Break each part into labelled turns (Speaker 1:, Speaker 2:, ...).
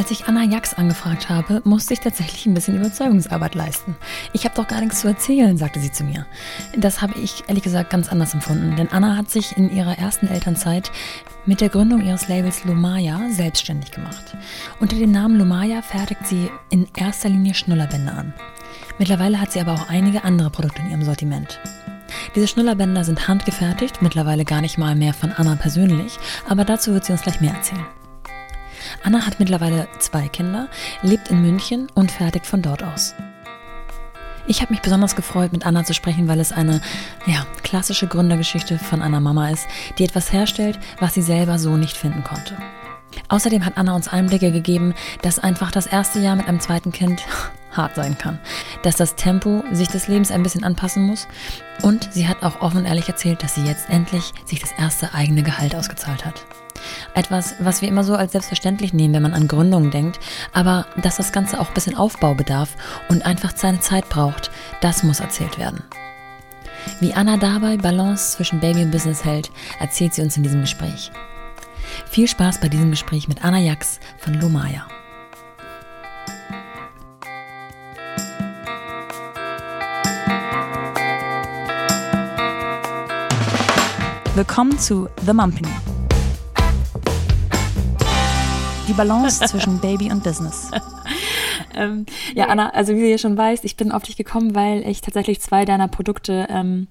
Speaker 1: Als ich Anna Jax angefragt habe, musste ich tatsächlich ein bisschen Überzeugungsarbeit leisten. Ich habe doch gar nichts zu erzählen, sagte sie zu mir. Das habe ich ehrlich gesagt ganz anders empfunden, denn Anna hat sich in ihrer ersten Elternzeit mit der Gründung ihres Labels Lumaya selbstständig gemacht. Unter dem Namen Lumaya fertigt sie in erster Linie Schnullerbände an. Mittlerweile hat sie aber auch einige andere Produkte in ihrem Sortiment. Diese Schnullerbänder sind handgefertigt, mittlerweile gar nicht mal mehr von Anna persönlich, aber dazu wird sie uns gleich mehr erzählen. Anna hat mittlerweile zwei Kinder, lebt in München und fertigt von dort aus. Ich habe mich besonders gefreut, mit Anna zu sprechen, weil es eine ja, klassische Gründergeschichte von einer Mama ist, die etwas herstellt, was sie selber so nicht finden konnte. Außerdem hat Anna uns Einblicke gegeben, dass einfach das erste Jahr mit einem zweiten Kind hart sein kann, dass das Tempo sich des Lebens ein bisschen anpassen muss und sie hat auch offen und ehrlich erzählt, dass sie jetzt endlich sich das erste eigene Gehalt ausgezahlt hat. Etwas, was wir immer so als selbstverständlich nehmen, wenn man an Gründungen denkt, aber dass das Ganze auch ein bisschen Aufbau bedarf und einfach seine Zeit braucht, das muss erzählt werden. Wie Anna dabei Balance zwischen Baby und Business hält, erzählt sie uns in diesem Gespräch. Viel Spaß bei diesem Gespräch mit Anna Jax von Lumaya. Willkommen zu The Mumpany. Die Balance zwischen Baby und Business. ähm, ja, Anna, also wie du ja schon weißt, ich bin auf dich gekommen, weil ich tatsächlich zwei deiner Produkte, ähm,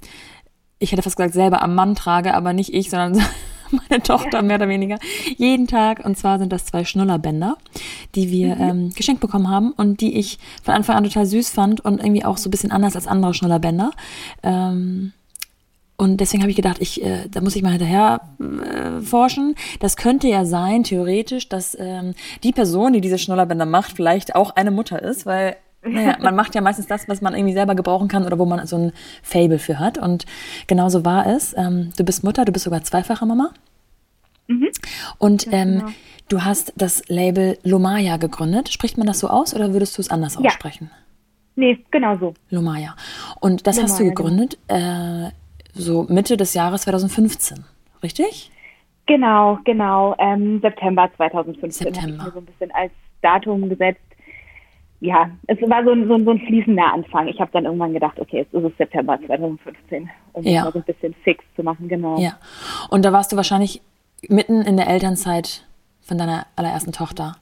Speaker 1: ich hätte fast gesagt, selber am Mann trage, aber nicht ich, sondern meine Tochter ja. mehr oder weniger, jeden Tag. Und zwar sind das zwei Schnullerbänder, die wir mhm. ähm, geschenkt bekommen haben und die ich von Anfang an total süß fand und irgendwie auch so ein bisschen anders als andere Schnullerbänder. Ähm, und deswegen habe ich gedacht, ich, äh, da muss ich mal hinterher äh, forschen. Das könnte ja sein, theoretisch, dass ähm, die Person, die diese Schnullerbänder macht, vielleicht auch eine Mutter ist, weil naja, man macht ja meistens das, was man irgendwie selber gebrauchen kann oder wo man so ein Fable für hat. Und genauso war es. Ähm, du bist Mutter, du bist sogar zweifache Mama. Mhm. Und ähm, genau. du hast das Label Lomaya gegründet. Spricht man das so aus oder würdest du es anders ja. aussprechen?
Speaker 2: Nee, genau so.
Speaker 1: Lomaya. Und das Lomaya, hast du genau. gegründet äh, so Mitte des Jahres 2015, richtig?
Speaker 2: Genau, genau. Ähm, September 2015 September. habe ich mir so ein bisschen als Datum gesetzt. Ja, es war so ein, so ein, so ein fließender Anfang. Ich habe dann irgendwann gedacht, okay, jetzt ist es September 2015, um ja. mal so ein bisschen fix zu machen, genau.
Speaker 1: Ja. Und da warst du wahrscheinlich mitten in der Elternzeit von deiner allerersten Tochter.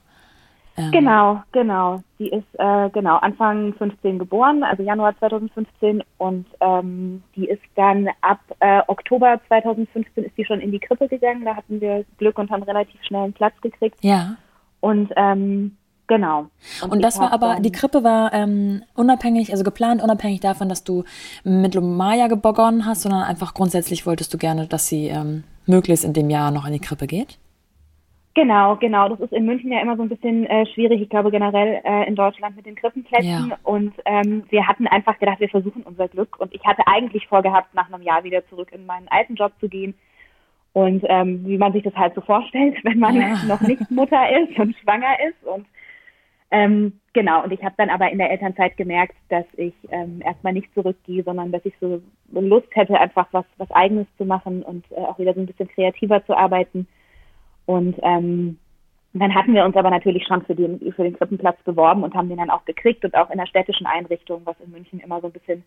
Speaker 2: Ähm, genau, genau. Die ist äh, genau Anfang 15 geboren, also Januar 2015 und ähm, die ist dann ab äh, Oktober 2015 ist die schon in die Krippe gegangen. Da hatten wir Glück und haben relativ schnell einen Platz gekriegt.
Speaker 1: Ja.
Speaker 2: Und ähm, genau.
Speaker 1: Und, und das war aber, die Krippe war ähm, unabhängig, also geplant unabhängig davon, dass du mit Lumaya begonnen hast, sondern einfach grundsätzlich wolltest du gerne, dass sie ähm, möglichst in dem Jahr noch in die Krippe geht?
Speaker 2: Genau, genau. Das ist in München ja immer so ein bisschen äh, schwierig. Ich glaube generell äh, in Deutschland mit den Krippenplätzen. Ja. Und ähm, wir hatten einfach gedacht, wir versuchen unser Glück. Und ich hatte eigentlich vorgehabt, nach einem Jahr wieder zurück in meinen alten Job zu gehen. Und ähm, wie man sich das halt so vorstellt, wenn man ja. noch nicht Mutter ist und schwanger ist. Und ähm, genau, und ich habe dann aber in der Elternzeit gemerkt, dass ich ähm, erstmal nicht zurückgehe, sondern dass ich so Lust hätte, einfach was, was Eigenes zu machen und äh, auch wieder so ein bisschen kreativer zu arbeiten. Und ähm, dann hatten wir uns aber natürlich schon für den, für den Krippenplatz beworben und haben den dann auch gekriegt und auch in der städtischen Einrichtung, was in München immer so ein bisschen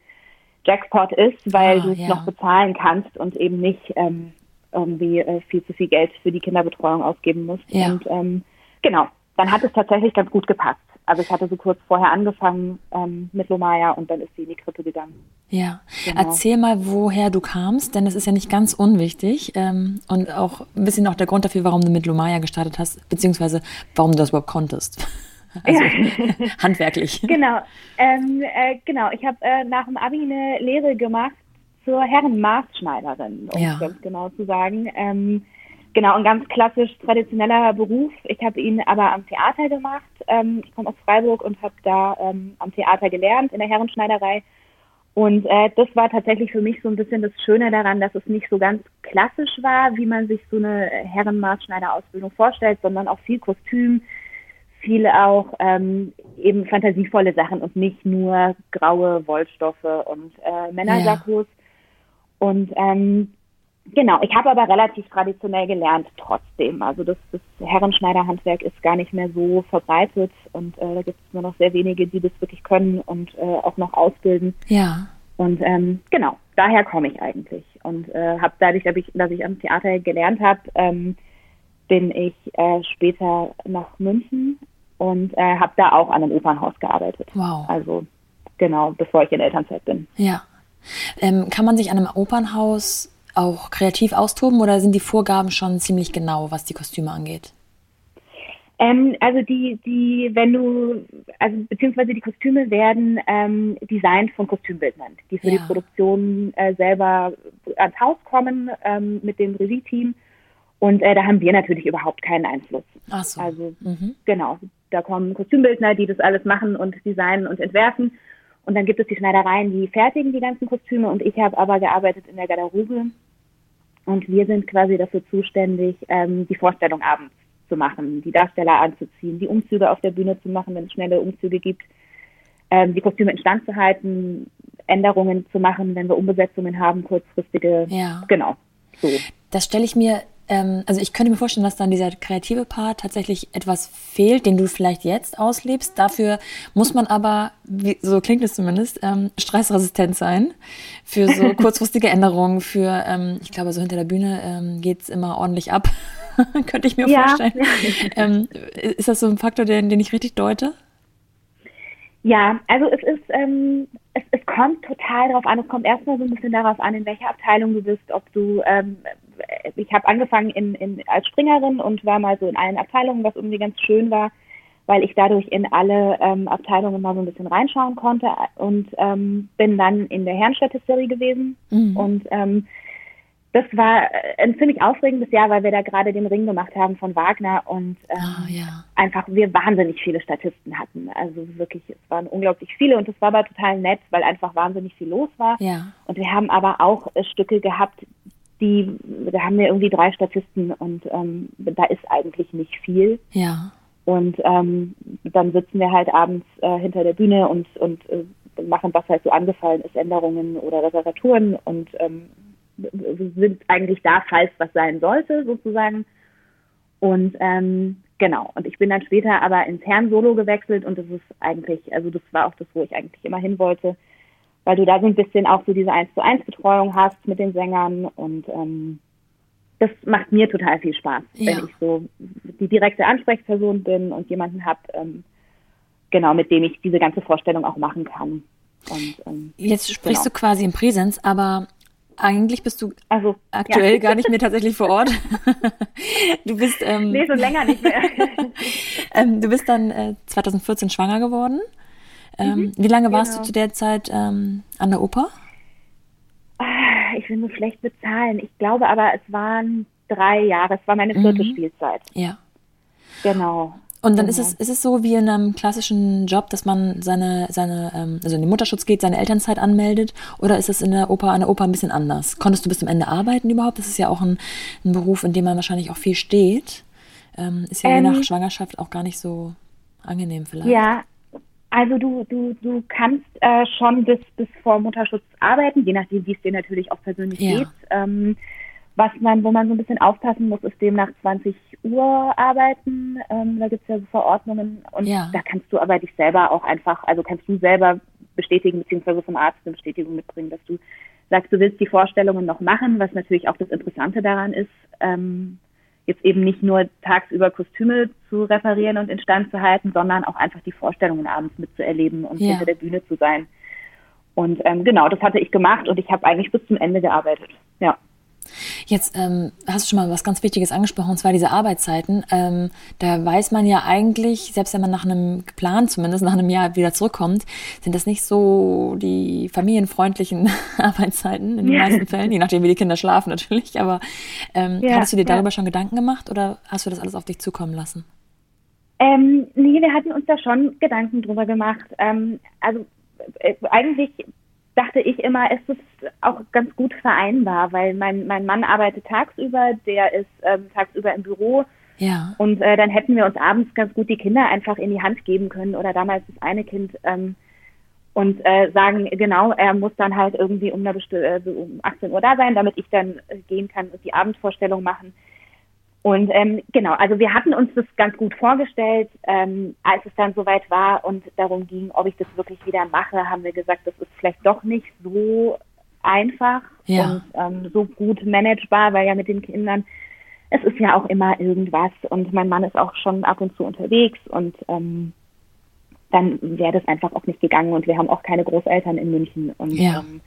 Speaker 2: Jackpot ist, weil oh, du es ja. noch bezahlen kannst und eben nicht ähm, irgendwie äh, viel zu viel Geld für die Kinderbetreuung ausgeben musst. Ja. Und ähm, genau, dann hat es tatsächlich ganz gut gepasst. Also ich hatte so kurz vorher angefangen ähm, mit Lomaya und dann ist sie in die Krippe gegangen.
Speaker 1: Ja, genau. erzähl mal, woher du kamst, denn das ist ja nicht ganz unwichtig ähm, und auch ein bisschen auch der Grund dafür, warum du mit Lomaya gestartet hast, beziehungsweise warum du das überhaupt konntest. Also ja. handwerklich.
Speaker 2: Genau, ähm, äh, genau. Ich habe äh, nach dem Abi eine Lehre gemacht zur Herrenmaßschneiderin, um ja. ganz genau zu sagen. Ähm, Genau, ein ganz klassisch traditioneller Beruf. Ich habe ihn aber am Theater gemacht. Ähm, ich komme aus Freiburg und habe da ähm, am Theater gelernt, in der Herrenschneiderei. Und äh, das war tatsächlich für mich so ein bisschen das Schöne daran, dass es nicht so ganz klassisch war, wie man sich so eine Herrenmaßschneiderausbildung vorstellt, sondern auch viel Kostüm, viel auch ähm, eben fantasievolle Sachen und nicht nur graue Wollstoffe und äh, Männersackos. Ja. Und ähm, Genau, ich habe aber relativ traditionell gelernt trotzdem. Also das, das Herrenschneiderhandwerk ist gar nicht mehr so verbreitet und äh, da gibt es nur noch sehr wenige, die das wirklich können und äh, auch noch ausbilden.
Speaker 1: Ja.
Speaker 2: Und ähm, genau, daher komme ich eigentlich. Und äh, habe dadurch, dass ich, dass ich am Theater gelernt habe, ähm, bin ich äh, später nach München und äh, habe da auch an einem Opernhaus gearbeitet.
Speaker 1: Wow.
Speaker 2: Also genau, bevor ich in Elternzeit bin.
Speaker 1: Ja. Ähm, kann man sich an einem Opernhaus auch kreativ austoben oder sind die Vorgaben schon ziemlich genau, was die Kostüme angeht?
Speaker 2: Ähm, also die, die, wenn du, also beziehungsweise die Kostüme werden ähm, designt von Kostümbildnern, die für ja. die Produktion äh, selber ans Haus kommen ähm, mit dem Regie-Team. Und äh, da haben wir natürlich überhaupt keinen Einfluss.
Speaker 1: Ach so.
Speaker 2: Also mhm. genau, da kommen Kostümbildner, die das alles machen und designen und entwerfen. Und dann gibt es die Schneidereien, die fertigen die ganzen Kostüme. Und ich habe aber gearbeitet in der Garderobe. Und wir sind quasi dafür zuständig, ähm, die Vorstellung abends zu machen, die Darsteller anzuziehen, die Umzüge auf der Bühne zu machen, wenn es schnelle Umzüge gibt, ähm, die Kostüme instand zu halten, Änderungen zu machen, wenn wir Umbesetzungen haben, kurzfristige.
Speaker 1: Ja.
Speaker 2: Genau. So.
Speaker 1: Das stelle ich mir ähm, also ich könnte mir vorstellen, dass dann dieser kreative Part tatsächlich etwas fehlt, den du vielleicht jetzt auslebst. Dafür muss man aber, wie, so klingt es zumindest, ähm, stressresistent sein für so kurzfristige Änderungen, für, ähm, ich glaube, so hinter der Bühne ähm, geht es immer ordentlich ab, könnte ich mir ja. vorstellen. Ähm, ist das so ein Faktor, den, den ich richtig deute?
Speaker 2: Ja, also es ist, ähm, es, es kommt total darauf an. Es kommt erstmal so ein bisschen darauf an, in welcher Abteilung du bist, ob du ähm, ich habe angefangen in, in, als Springerin und war mal so in allen Abteilungen, was irgendwie ganz schön war, weil ich dadurch in alle ähm, Abteilungen mal so ein bisschen reinschauen konnte und ähm, bin dann in der Herrenstatisterie gewesen mhm. und ähm, das war ein ziemlich aufregendes Jahr, weil wir da gerade den Ring gemacht haben von Wagner und ähm,
Speaker 1: oh, ja.
Speaker 2: einfach wir wahnsinnig viele Statisten hatten. Also wirklich, es waren unglaublich viele und es war aber total nett, weil einfach wahnsinnig viel los war.
Speaker 1: Ja.
Speaker 2: Und wir haben aber auch äh, Stücke gehabt, die, da haben wir irgendwie drei Statisten und ähm, da ist eigentlich nicht viel.
Speaker 1: Ja.
Speaker 2: Und ähm, dann sitzen wir halt abends äh, hinter der Bühne und, und äh, machen, was halt so angefallen ist, Änderungen oder Reparaturen und ähm, sind eigentlich da, falls was sein sollte, sozusagen. Und ähm, genau, und ich bin dann später aber ins Herrn-Solo gewechselt und das ist eigentlich, also das war auch das, wo ich eigentlich immer hin wollte weil du da so ein bisschen auch so diese 1 zu 1 Betreuung hast mit den Sängern und ähm, das macht mir total viel Spaß, ja. wenn ich so die direkte Ansprechperson bin und jemanden habe, ähm, genau, mit dem ich diese ganze Vorstellung auch machen kann. Und,
Speaker 1: ähm, Jetzt sprichst genau. du quasi im Präsens, aber eigentlich bist du
Speaker 2: also,
Speaker 1: aktuell ja. gar nicht mehr tatsächlich vor Ort. du bist ähm,
Speaker 2: nee, schon länger nicht mehr.
Speaker 1: ähm, du bist dann äh, 2014 schwanger geworden. Ähm, mhm, wie lange warst genau. du zu der Zeit ähm, an der Oper?
Speaker 2: Ah, ich will nur schlecht bezahlen. Ich glaube aber, es waren drei Jahre. Es war meine vierte mhm. Spielzeit.
Speaker 1: Ja.
Speaker 2: Genau.
Speaker 1: Und dann genau. ist es, ist es so wie in einem klassischen Job, dass man seine, seine, ähm, also in den Mutterschutz geht, seine Elternzeit anmeldet? Oder ist es in der Oper, an der Oper ein bisschen anders? Konntest du bis zum Ende arbeiten überhaupt? Das ist ja auch ein, ein Beruf, in dem man wahrscheinlich auch viel steht. Ähm, ist ja ähm, je nach Schwangerschaft auch gar nicht so angenehm vielleicht.
Speaker 2: Ja, also du, du, du kannst äh, schon bis, bis vor Mutterschutz arbeiten, je nachdem, wie es dir natürlich auch persönlich ja. geht. Ähm, was man, wo man so ein bisschen aufpassen muss, ist dem nach 20 Uhr arbeiten. Ähm, da gibt es ja so Verordnungen und
Speaker 1: ja.
Speaker 2: da kannst du aber dich selber auch einfach, also kannst du selber bestätigen, beziehungsweise vom Arzt eine Bestätigung mitbringen, dass du sagst, du willst die Vorstellungen noch machen, was natürlich auch das Interessante daran ist. Ähm, jetzt eben nicht nur tagsüber Kostüme zu reparieren und instand zu halten, sondern auch einfach die Vorstellungen abends mitzuerleben und ja. hinter der Bühne zu sein. Und ähm, genau, das hatte ich gemacht und ich habe eigentlich bis zum Ende gearbeitet.
Speaker 1: Jetzt ähm, hast du schon mal was ganz Wichtiges angesprochen, und zwar diese Arbeitszeiten. Ähm, da weiß man ja eigentlich, selbst wenn man nach einem Plan, zumindest nach einem Jahr wieder zurückkommt, sind das nicht so die familienfreundlichen Arbeitszeiten in den ja. meisten Fällen, je nachdem, wie die Kinder schlafen natürlich. Aber ähm, ja, hattest du dir darüber ja. schon Gedanken gemacht oder hast du das alles auf dich zukommen lassen?
Speaker 2: Ähm, nee, wir hatten uns da schon Gedanken drüber gemacht. Ähm, also äh, eigentlich dachte ich immer, es ist auch ganz gut vereinbar, weil mein, mein Mann arbeitet tagsüber, der ist ähm, tagsüber im Büro.
Speaker 1: Ja.
Speaker 2: Und äh, dann hätten wir uns abends ganz gut die Kinder einfach in die Hand geben können oder damals das eine Kind. Ähm, und äh, sagen, genau, er muss dann halt irgendwie um, eine äh, um 18 Uhr da sein, damit ich dann äh, gehen kann und die Abendvorstellung machen. Und ähm, genau, also wir hatten uns das ganz gut vorgestellt. Ähm, als es dann soweit war und darum ging, ob ich das wirklich wieder mache, haben wir gesagt, das ist vielleicht doch nicht so einfach ja. und ähm, so gut managebar, weil ja mit den Kindern, es ist ja auch immer irgendwas und mein Mann ist auch schon ab und zu unterwegs und ähm, dann wäre das einfach auch nicht gegangen und wir haben auch keine Großeltern in München und ja. ähm,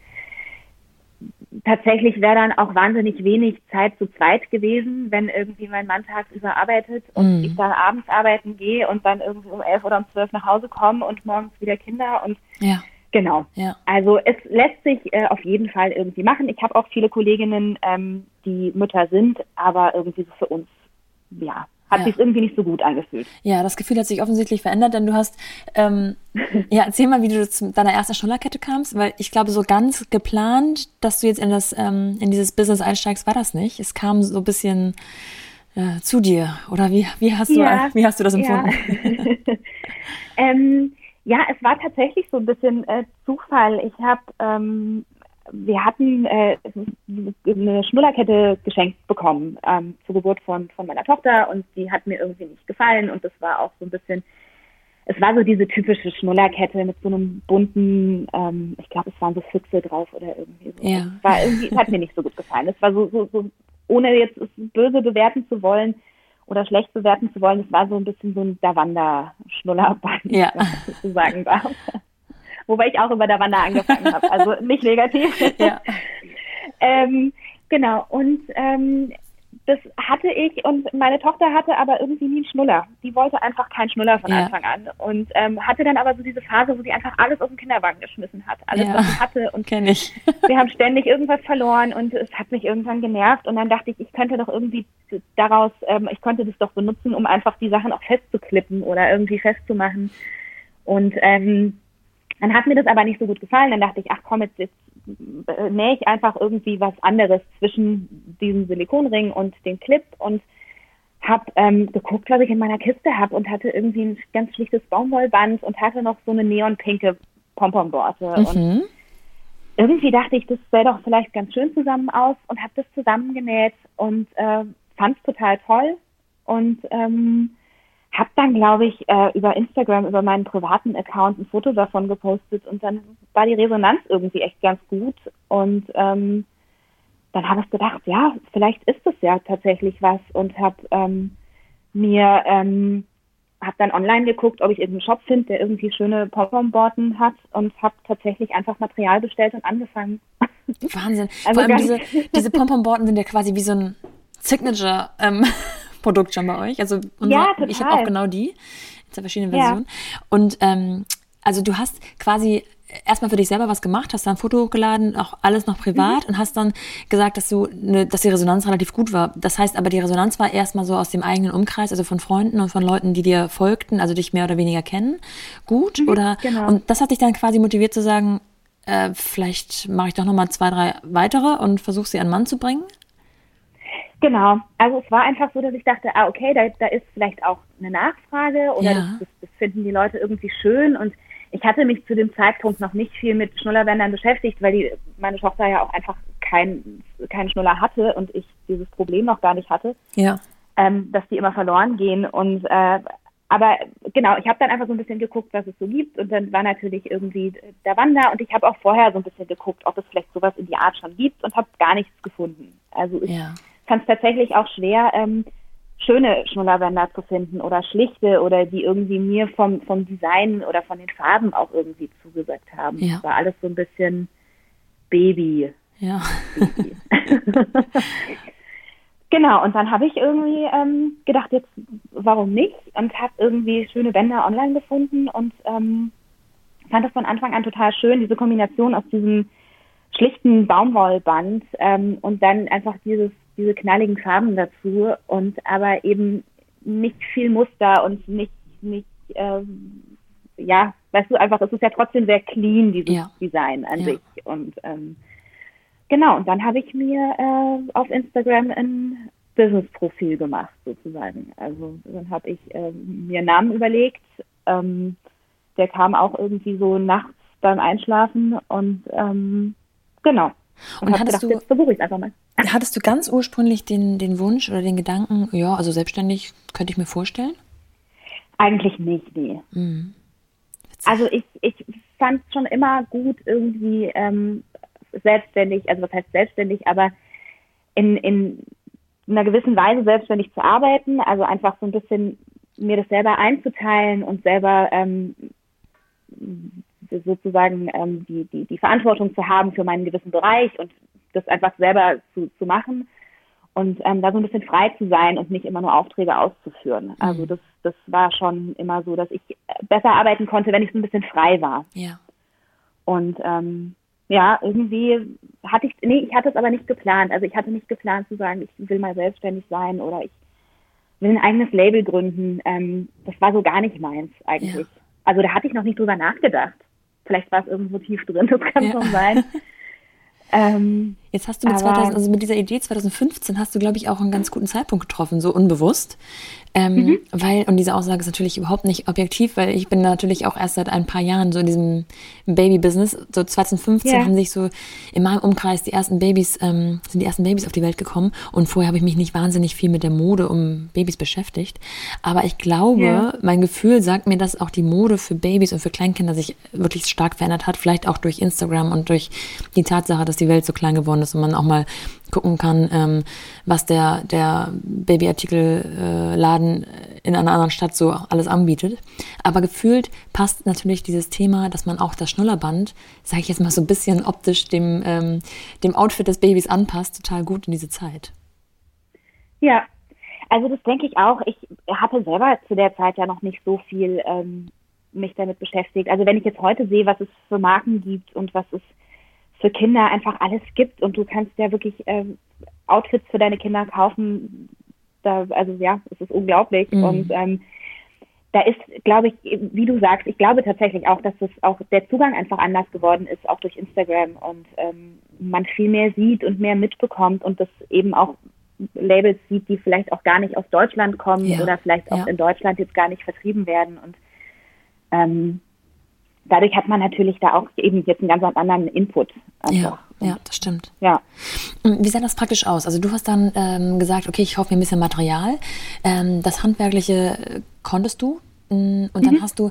Speaker 2: tatsächlich wäre dann auch wahnsinnig wenig Zeit zu zweit gewesen, wenn irgendwie mein Mann tagsüber arbeitet und mm. ich dann abends arbeiten gehe und dann irgendwie um elf oder um zwölf nach Hause komme und morgens wieder Kinder und ja. genau. Ja. Also es lässt sich äh, auf jeden Fall irgendwie machen. Ich habe auch viele Kolleginnen, ähm, die Mütter sind, aber irgendwie so für uns ja hat ja. sich irgendwie nicht so gut angefühlt.
Speaker 1: Ja, das Gefühl hat sich offensichtlich verändert, denn du hast, ähm, ja, erzähl mal, wie du zu deiner ersten Schnullerkette kamst, weil ich glaube, so ganz geplant, dass du jetzt in das, ähm, in dieses Business einsteigst, war das nicht. Es kam so ein bisschen äh, zu dir, oder wie, wie hast du, ja. wie hast du das empfunden?
Speaker 2: Ja. ähm, ja, es war tatsächlich so ein bisschen äh, Zufall. Ich habe ähm, wir hatten äh, eine Schnullerkette geschenkt bekommen ähm, zur Geburt von, von meiner Tochter und die hat mir irgendwie nicht gefallen und das war auch so ein bisschen, es war so diese typische Schnullerkette mit so einem bunten, ähm, ich glaube, es waren so Füchse drauf oder irgendwie so. Ja. Das war irgendwie, hat mir nicht so gut gefallen. Es war so, so, so, ohne jetzt böse bewerten zu wollen oder schlecht bewerten zu wollen, es war so ein bisschen so ein Davanda-Schnullerband, ja. wenn man so sagen darf wobei ich auch über der Wanne angefangen habe. Also nicht negativ. Ja. ähm, genau, und ähm, das hatte ich und meine Tochter hatte aber irgendwie nie einen Schnuller. Die wollte einfach keinen Schnuller von ja. Anfang an und ähm, hatte dann aber so diese Phase, wo sie einfach alles aus dem Kinderwagen geschmissen hat, alles ja. was sie hatte und
Speaker 1: Kenn ich.
Speaker 2: wir haben ständig irgendwas verloren und es hat mich irgendwann genervt und dann dachte ich, ich könnte doch irgendwie daraus, ähm, ich konnte das doch benutzen, um einfach die Sachen auch festzuklippen oder irgendwie festzumachen und ähm, dann hat mir das aber nicht so gut gefallen. Dann dachte ich, ach komm, jetzt, jetzt äh, nähe ich einfach irgendwie was anderes zwischen diesem Silikonring und dem Clip und habe ähm, geguckt, was ich in meiner Kiste habe und hatte irgendwie ein ganz schlichtes Baumwollband und hatte noch so eine neonpinke Pomponborte. Mhm. Und irgendwie dachte ich, das sähe doch vielleicht ganz schön zusammen aus und habe das zusammengenäht und äh, fand es total toll. Und ähm, habe dann, glaube ich, äh, über Instagram, über meinen privaten Account ein Foto davon gepostet und dann war die Resonanz irgendwie echt ganz gut und ähm, dann habe ich gedacht, ja, vielleicht ist es ja tatsächlich was und habe ähm, mir ähm, habe dann online geguckt, ob ich irgendeinen Shop finde, der irgendwie schöne Pom-Pom-Borten hat und habe tatsächlich einfach Material bestellt und angefangen.
Speaker 1: Wahnsinn. Also Vor allem diese, diese Pom-Pom-Borten sind ja quasi wie so ein Signature ähm, Produkt schon bei euch. Also unser, ja, ich habe auch genau die in zwei verschiedenen Versionen. Ja. Und ähm, also du hast quasi erstmal für dich selber was gemacht, hast dann ein Foto hochgeladen, auch alles noch privat mhm. und hast dann gesagt, dass du, ne, dass die Resonanz relativ gut war. Das heißt aber, die Resonanz war erstmal so aus dem eigenen Umkreis, also von Freunden und von Leuten, die dir folgten, also dich mehr oder weniger kennen, gut mhm, oder? Genau. Und das hat dich dann quasi motiviert zu sagen, äh, vielleicht mache ich doch nochmal zwei, drei weitere und versuche sie an Mann zu bringen.
Speaker 2: Genau, also es war einfach so, dass ich dachte, ah, okay, da, da ist vielleicht auch eine Nachfrage oder ja. das, das, finden die Leute irgendwie schön und ich hatte mich zu dem Zeitpunkt noch nicht viel mit Schnullerbändern beschäftigt, weil die, meine Tochter ja auch einfach keinen kein Schnuller hatte und ich dieses Problem noch gar nicht hatte, ja. ähm, dass die immer verloren gehen und äh, aber genau, ich habe dann einfach so ein bisschen geguckt, was es so gibt und dann war natürlich irgendwie der Wander und ich habe auch vorher so ein bisschen geguckt, ob es vielleicht sowas in die Art schon gibt und habe gar nichts gefunden. Also ich ja fand es tatsächlich auch schwer, ähm, schöne Schnullerbänder zu finden oder schlichte oder die irgendwie mir vom, vom Design oder von den Farben auch irgendwie zugesagt haben. Ja. Das war alles so ein bisschen Baby. Ja. Baby. genau, und dann habe ich irgendwie ähm, gedacht, jetzt warum nicht? Und habe irgendwie schöne Bänder online gefunden und ähm, fand das von Anfang an total schön, diese Kombination aus diesem schlichten Baumwollband ähm, und dann einfach dieses diese knalligen Farben dazu und aber eben nicht viel Muster und nicht, nicht, ähm, ja, weißt du, einfach, es ist ja trotzdem sehr clean, dieses ja. Design an ja. sich. Und ähm, genau, und dann habe ich mir äh, auf Instagram ein Business-Profil gemacht, sozusagen. Also dann habe ich äh, mir einen Namen überlegt. Ähm, der kam auch irgendwie so nachts beim Einschlafen und ähm, genau.
Speaker 1: Und, und hattest gedacht, du, jetzt versuche ich einfach mal. Hattest du ganz ursprünglich den, den Wunsch oder den Gedanken, ja, also selbstständig könnte ich mir vorstellen?
Speaker 2: Eigentlich nicht, nee. Mhm. Also ich, ich fand es schon immer gut, irgendwie ähm, selbstständig, also was heißt selbstständig, aber in, in einer gewissen Weise selbstständig zu arbeiten, also einfach so ein bisschen mir das selber einzuteilen und selber ähm, sozusagen ähm, die, die, die Verantwortung zu haben für meinen gewissen Bereich und das einfach selber zu, zu machen und ähm, da so ein bisschen frei zu sein und nicht immer nur Aufträge auszuführen. Mhm. Also das, das war schon immer so, dass ich besser arbeiten konnte, wenn ich so ein bisschen frei war.
Speaker 1: Ja.
Speaker 2: Und ähm, ja, irgendwie hatte ich, nee, ich hatte es aber nicht geplant. Also ich hatte nicht geplant zu sagen, ich will mal selbstständig sein oder ich will ein eigenes Label gründen. Ähm, das war so gar nicht meins eigentlich. Ja. Also da hatte ich noch nicht drüber nachgedacht. Vielleicht war es irgendwo tief drin, das kann ja. schon sein.
Speaker 1: ähm, Jetzt hast du mit, 2000, also mit dieser Idee 2015 hast du, glaube ich, auch einen ganz guten Zeitpunkt getroffen, so unbewusst. Ähm, mhm. Weil, und diese Aussage ist natürlich überhaupt nicht objektiv, weil ich bin natürlich auch erst seit ein paar Jahren so in diesem Baby-Business. So 2015 yeah. haben sich so in meinem Umkreis die ersten Babys, ähm, sind die ersten Babys auf die Welt gekommen. Und vorher habe ich mich nicht wahnsinnig viel mit der Mode um Babys beschäftigt. Aber ich glaube, yeah. mein Gefühl sagt mir, dass auch die Mode für Babys und für Kleinkinder sich wirklich stark verändert hat. Vielleicht auch durch Instagram und durch die Tatsache, dass die Welt so klein geworden ist und man auch mal gucken kann, ähm, was der, der Babyartikelladen äh, in einer anderen Stadt so alles anbietet. Aber gefühlt passt natürlich dieses Thema, dass man auch das Schnullerband, sage ich jetzt mal so ein bisschen optisch dem, ähm, dem Outfit des Babys anpasst, total gut in diese Zeit.
Speaker 2: Ja, also das denke ich auch. Ich hatte selber zu der Zeit ja noch nicht so viel ähm, mich damit beschäftigt. Also wenn ich jetzt heute sehe, was es für Marken gibt und was es für Kinder einfach alles gibt und du kannst ja wirklich ähm, Outfits für deine Kinder kaufen. Da, also ja, es ist unglaublich. Mhm. Und ähm, da ist, glaube ich, wie du sagst, ich glaube tatsächlich auch, dass es auch der Zugang einfach anders geworden ist, auch durch Instagram und ähm, man viel mehr sieht und mehr mitbekommt und das eben auch Labels sieht, die vielleicht auch gar nicht aus Deutschland kommen ja. oder vielleicht auch ja. in Deutschland jetzt gar nicht vertrieben werden und ähm, dadurch hat man natürlich da auch eben jetzt einen ganz anderen Input.
Speaker 1: Ja, ja, das stimmt.
Speaker 2: Ja.
Speaker 1: Wie sah das praktisch aus? Also du hast dann ähm, gesagt, okay, ich kaufe mir ein bisschen Material. Ähm, das Handwerkliche äh, konntest du mm, und dann mhm. hast du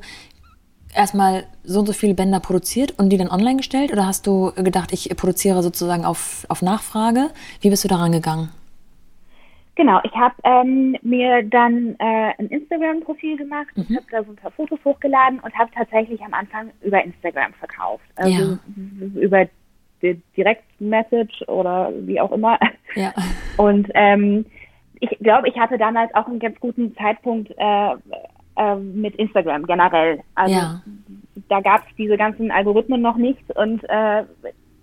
Speaker 1: erstmal so und so viele Bänder produziert und die dann online gestellt oder hast du gedacht, ich produziere sozusagen auf, auf Nachfrage? Wie bist du daran gegangen?
Speaker 2: Genau, ich habe ähm, mir dann äh, ein Instagram-Profil gemacht, mhm. habe da so ein paar Fotos hochgeladen und habe tatsächlich am Anfang über Instagram verkauft. Also ja. über die Direct-Message oder wie auch immer.
Speaker 1: Ja.
Speaker 2: Und ähm, ich glaube, ich hatte damals auch einen ganz guten Zeitpunkt äh, äh, mit Instagram generell. Also ja. da gab es diese ganzen Algorithmen noch nicht und äh,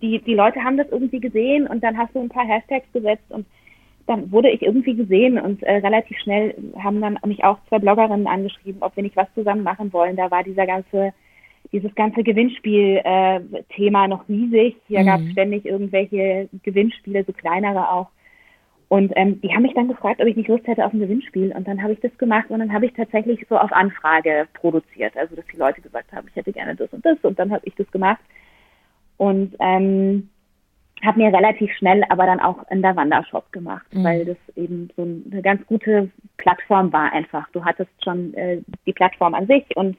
Speaker 2: die, die Leute haben das irgendwie gesehen und dann hast du ein paar Hashtags gesetzt und dann wurde ich irgendwie gesehen und äh, relativ schnell haben dann mich auch zwei Bloggerinnen angeschrieben, ob wir nicht was zusammen machen wollen. Da war dieser ganze, dieses ganze Gewinnspiel-Thema äh, noch riesig. Hier mhm. gab es ständig irgendwelche Gewinnspiele, so kleinere auch. Und ähm, die haben mich dann gefragt, ob ich nicht Lust hätte auf ein Gewinnspiel. Und dann habe ich das gemacht und dann habe ich tatsächlich so auf Anfrage produziert. Also dass die Leute gesagt haben, ich hätte gerne das und das und dann habe ich das gemacht. Und ähm, habe mir relativ schnell aber dann auch in der Wandershop gemacht, mhm. weil das eben so eine ganz gute Plattform war einfach. Du hattest schon äh, die Plattform an sich und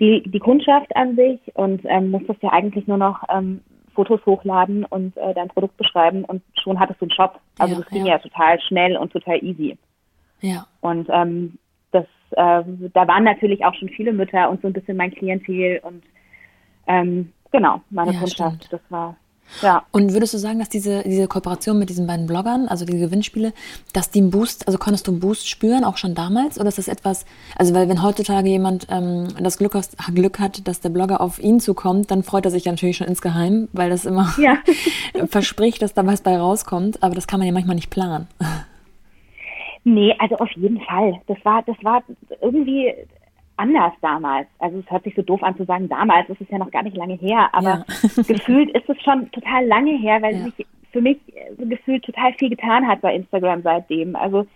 Speaker 2: die, die Kundschaft an sich und ähm, musstest ja eigentlich nur noch ähm, Fotos hochladen und äh, dein Produkt beschreiben und schon hattest du einen Shop. Also ja, das ging ja. ja total schnell und total easy.
Speaker 1: Ja.
Speaker 2: Und ähm, das, äh, da waren natürlich auch schon viele Mütter und so ein bisschen mein Klientel und ähm, genau, meine ja, Kundschaft. Stimmt. Das war ja.
Speaker 1: Und würdest du sagen, dass diese, diese Kooperation mit diesen beiden Bloggern, also die Gewinnspiele, dass die einen Boost, also konntest du einen Boost spüren, auch schon damals? Oder ist das etwas, also weil wenn heutzutage jemand ähm, das Glück, Glück hat, dass der Blogger auf ihn zukommt, dann freut er sich ja natürlich schon insgeheim, weil das immer ja. verspricht, dass da was bei rauskommt. Aber das kann man ja manchmal nicht planen.
Speaker 2: Nee, also auf jeden Fall. Das war, das war irgendwie anders damals. Also es hört sich so doof an zu sagen damals, das ist ja noch gar nicht lange her, aber ja. gefühlt ist es schon total lange her, weil ja. sich für mich gefühlt total viel getan hat bei Instagram seitdem. Also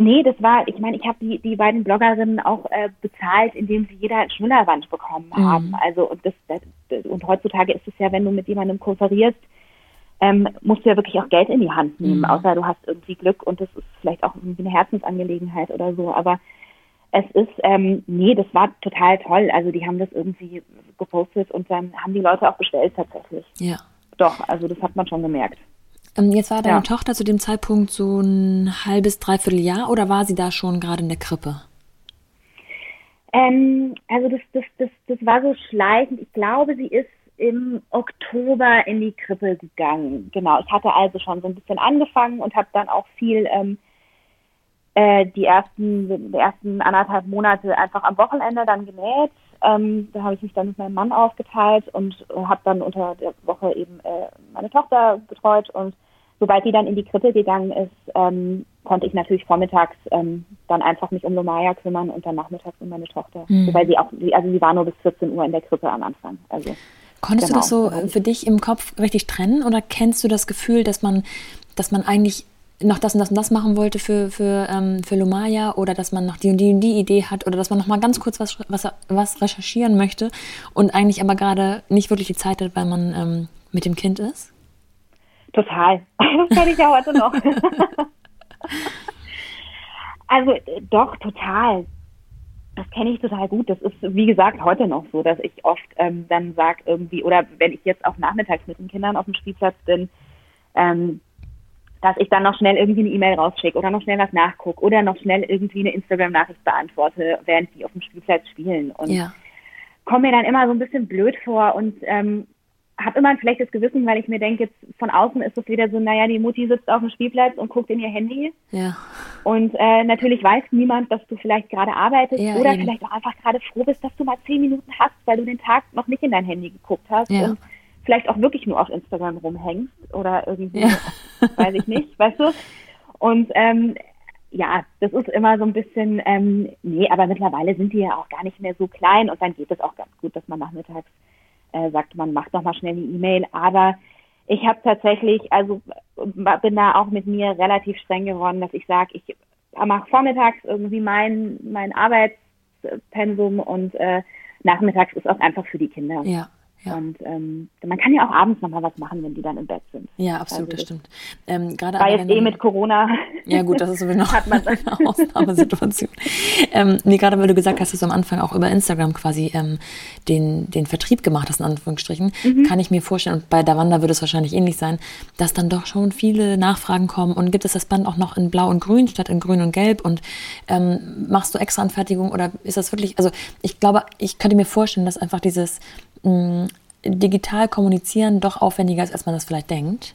Speaker 2: Nee, das war, ich meine, ich habe die, die beiden Bloggerinnen auch äh, bezahlt, indem sie jeder Schnullerwand bekommen mhm. haben. Also und das, das, und heutzutage ist es ja, wenn du mit jemandem kooperierst, ähm, musst du ja wirklich auch Geld in die Hand nehmen, mhm. außer du hast irgendwie Glück und das ist vielleicht auch irgendwie eine Herzensangelegenheit oder so. Aber es ist, ähm, nee, das war total toll. Also die haben das irgendwie gepostet und dann haben die Leute auch bestellt tatsächlich.
Speaker 1: Ja.
Speaker 2: Doch, also das hat man schon gemerkt.
Speaker 1: Ähm, jetzt war deine ja. Tochter zu dem Zeitpunkt so ein halbes, dreiviertel Jahr oder war sie da schon gerade in der Krippe?
Speaker 2: Ähm, also das, das, das, das war so schleichend. Ich glaube, sie ist im Oktober in die Krippe gegangen. Genau, ich hatte also schon so ein bisschen angefangen und habe dann auch viel ähm, äh, die ersten, die ersten anderthalb Monate einfach am Wochenende dann genäht. Ähm, da habe ich mich dann mit meinem Mann aufgeteilt und äh, habe dann unter der Woche eben äh, meine Tochter betreut und sobald die dann in die Krippe gegangen ist, ähm, konnte ich natürlich vormittags ähm, dann einfach mich um Lomaya kümmern und dann nachmittags um meine Tochter. Mhm. Wobei sie auch, also sie war nur bis 14 Uhr in der Krippe am Anfang. Also
Speaker 1: Konntest genau. du das so für dich im Kopf richtig trennen oder kennst du das Gefühl, dass man, dass man eigentlich noch das und das und das machen wollte für, für, ähm, für Lumaya oder dass man noch die und die und die Idee hat oder dass man noch mal ganz kurz was, was, was recherchieren möchte und eigentlich aber gerade nicht wirklich die Zeit hat, weil man ähm, mit dem Kind ist?
Speaker 2: Total. Das kenne ich ja heute noch. also doch, total. Das kenne ich total gut. Das ist, wie gesagt, heute noch so, dass ich oft ähm, dann sage irgendwie, oder wenn ich jetzt auch nachmittags mit den Kindern auf dem Spielplatz bin, ähm, dass ich dann noch schnell irgendwie eine E-Mail rausschicke oder noch schnell was nachgucke oder noch schnell irgendwie eine Instagram-Nachricht beantworte, während die auf dem Spielplatz spielen. Und ja. komme mir dann immer so ein bisschen blöd vor und ähm, habe immer ein schlechtes Gewissen, weil ich mir denke, jetzt von außen ist es wieder so, naja, die Mutti sitzt auf dem Spielplatz und guckt in ihr Handy.
Speaker 1: Ja.
Speaker 2: Und äh, natürlich weiß niemand, dass du vielleicht gerade arbeitest ja, oder eben. vielleicht auch einfach gerade froh bist, dass du mal zehn Minuten hast, weil du den Tag noch nicht in dein Handy geguckt hast. Ja. Und vielleicht auch wirklich nur auf Instagram rumhängst oder irgendwie, ja. weiß ich nicht, weißt du? Und ähm, ja, das ist immer so ein bisschen, ähm, nee, aber mittlerweile sind die ja auch gar nicht mehr so klein und dann geht es auch ganz gut, dass man nachmittags äh, sagt, man macht noch mal schnell eine E-Mail. Aber ich habe tatsächlich, also bin da auch mit mir relativ streng geworden, dass ich sage, ich mache vormittags irgendwie mein, mein Arbeitspensum und äh, nachmittags ist auch einfach für die Kinder.
Speaker 1: Ja.
Speaker 2: Ja. Und ähm, man kann ja auch abends nochmal was machen, wenn die dann im Bett sind.
Speaker 1: Ja, absolut, also das, stimmt. Ähm,
Speaker 2: gerade war jetzt eh mit Corona.
Speaker 1: Ja gut, das ist sowieso noch eine Ausnahmesituation. ähm, nee, gerade weil du gesagt hast, dass du am Anfang auch über Instagram quasi ähm, den, den Vertrieb gemacht hast, in Anführungsstrichen, mhm. kann ich mir vorstellen, und bei Davanda würde es wahrscheinlich ähnlich sein, dass dann doch schon viele Nachfragen kommen und gibt es das Band auch noch in Blau und Grün statt in Grün und Gelb und ähm, machst du extra Anfertigung oder ist das wirklich, also ich glaube, ich könnte mir vorstellen, dass einfach dieses mh, digital kommunizieren doch aufwendiger ist, als man das vielleicht denkt.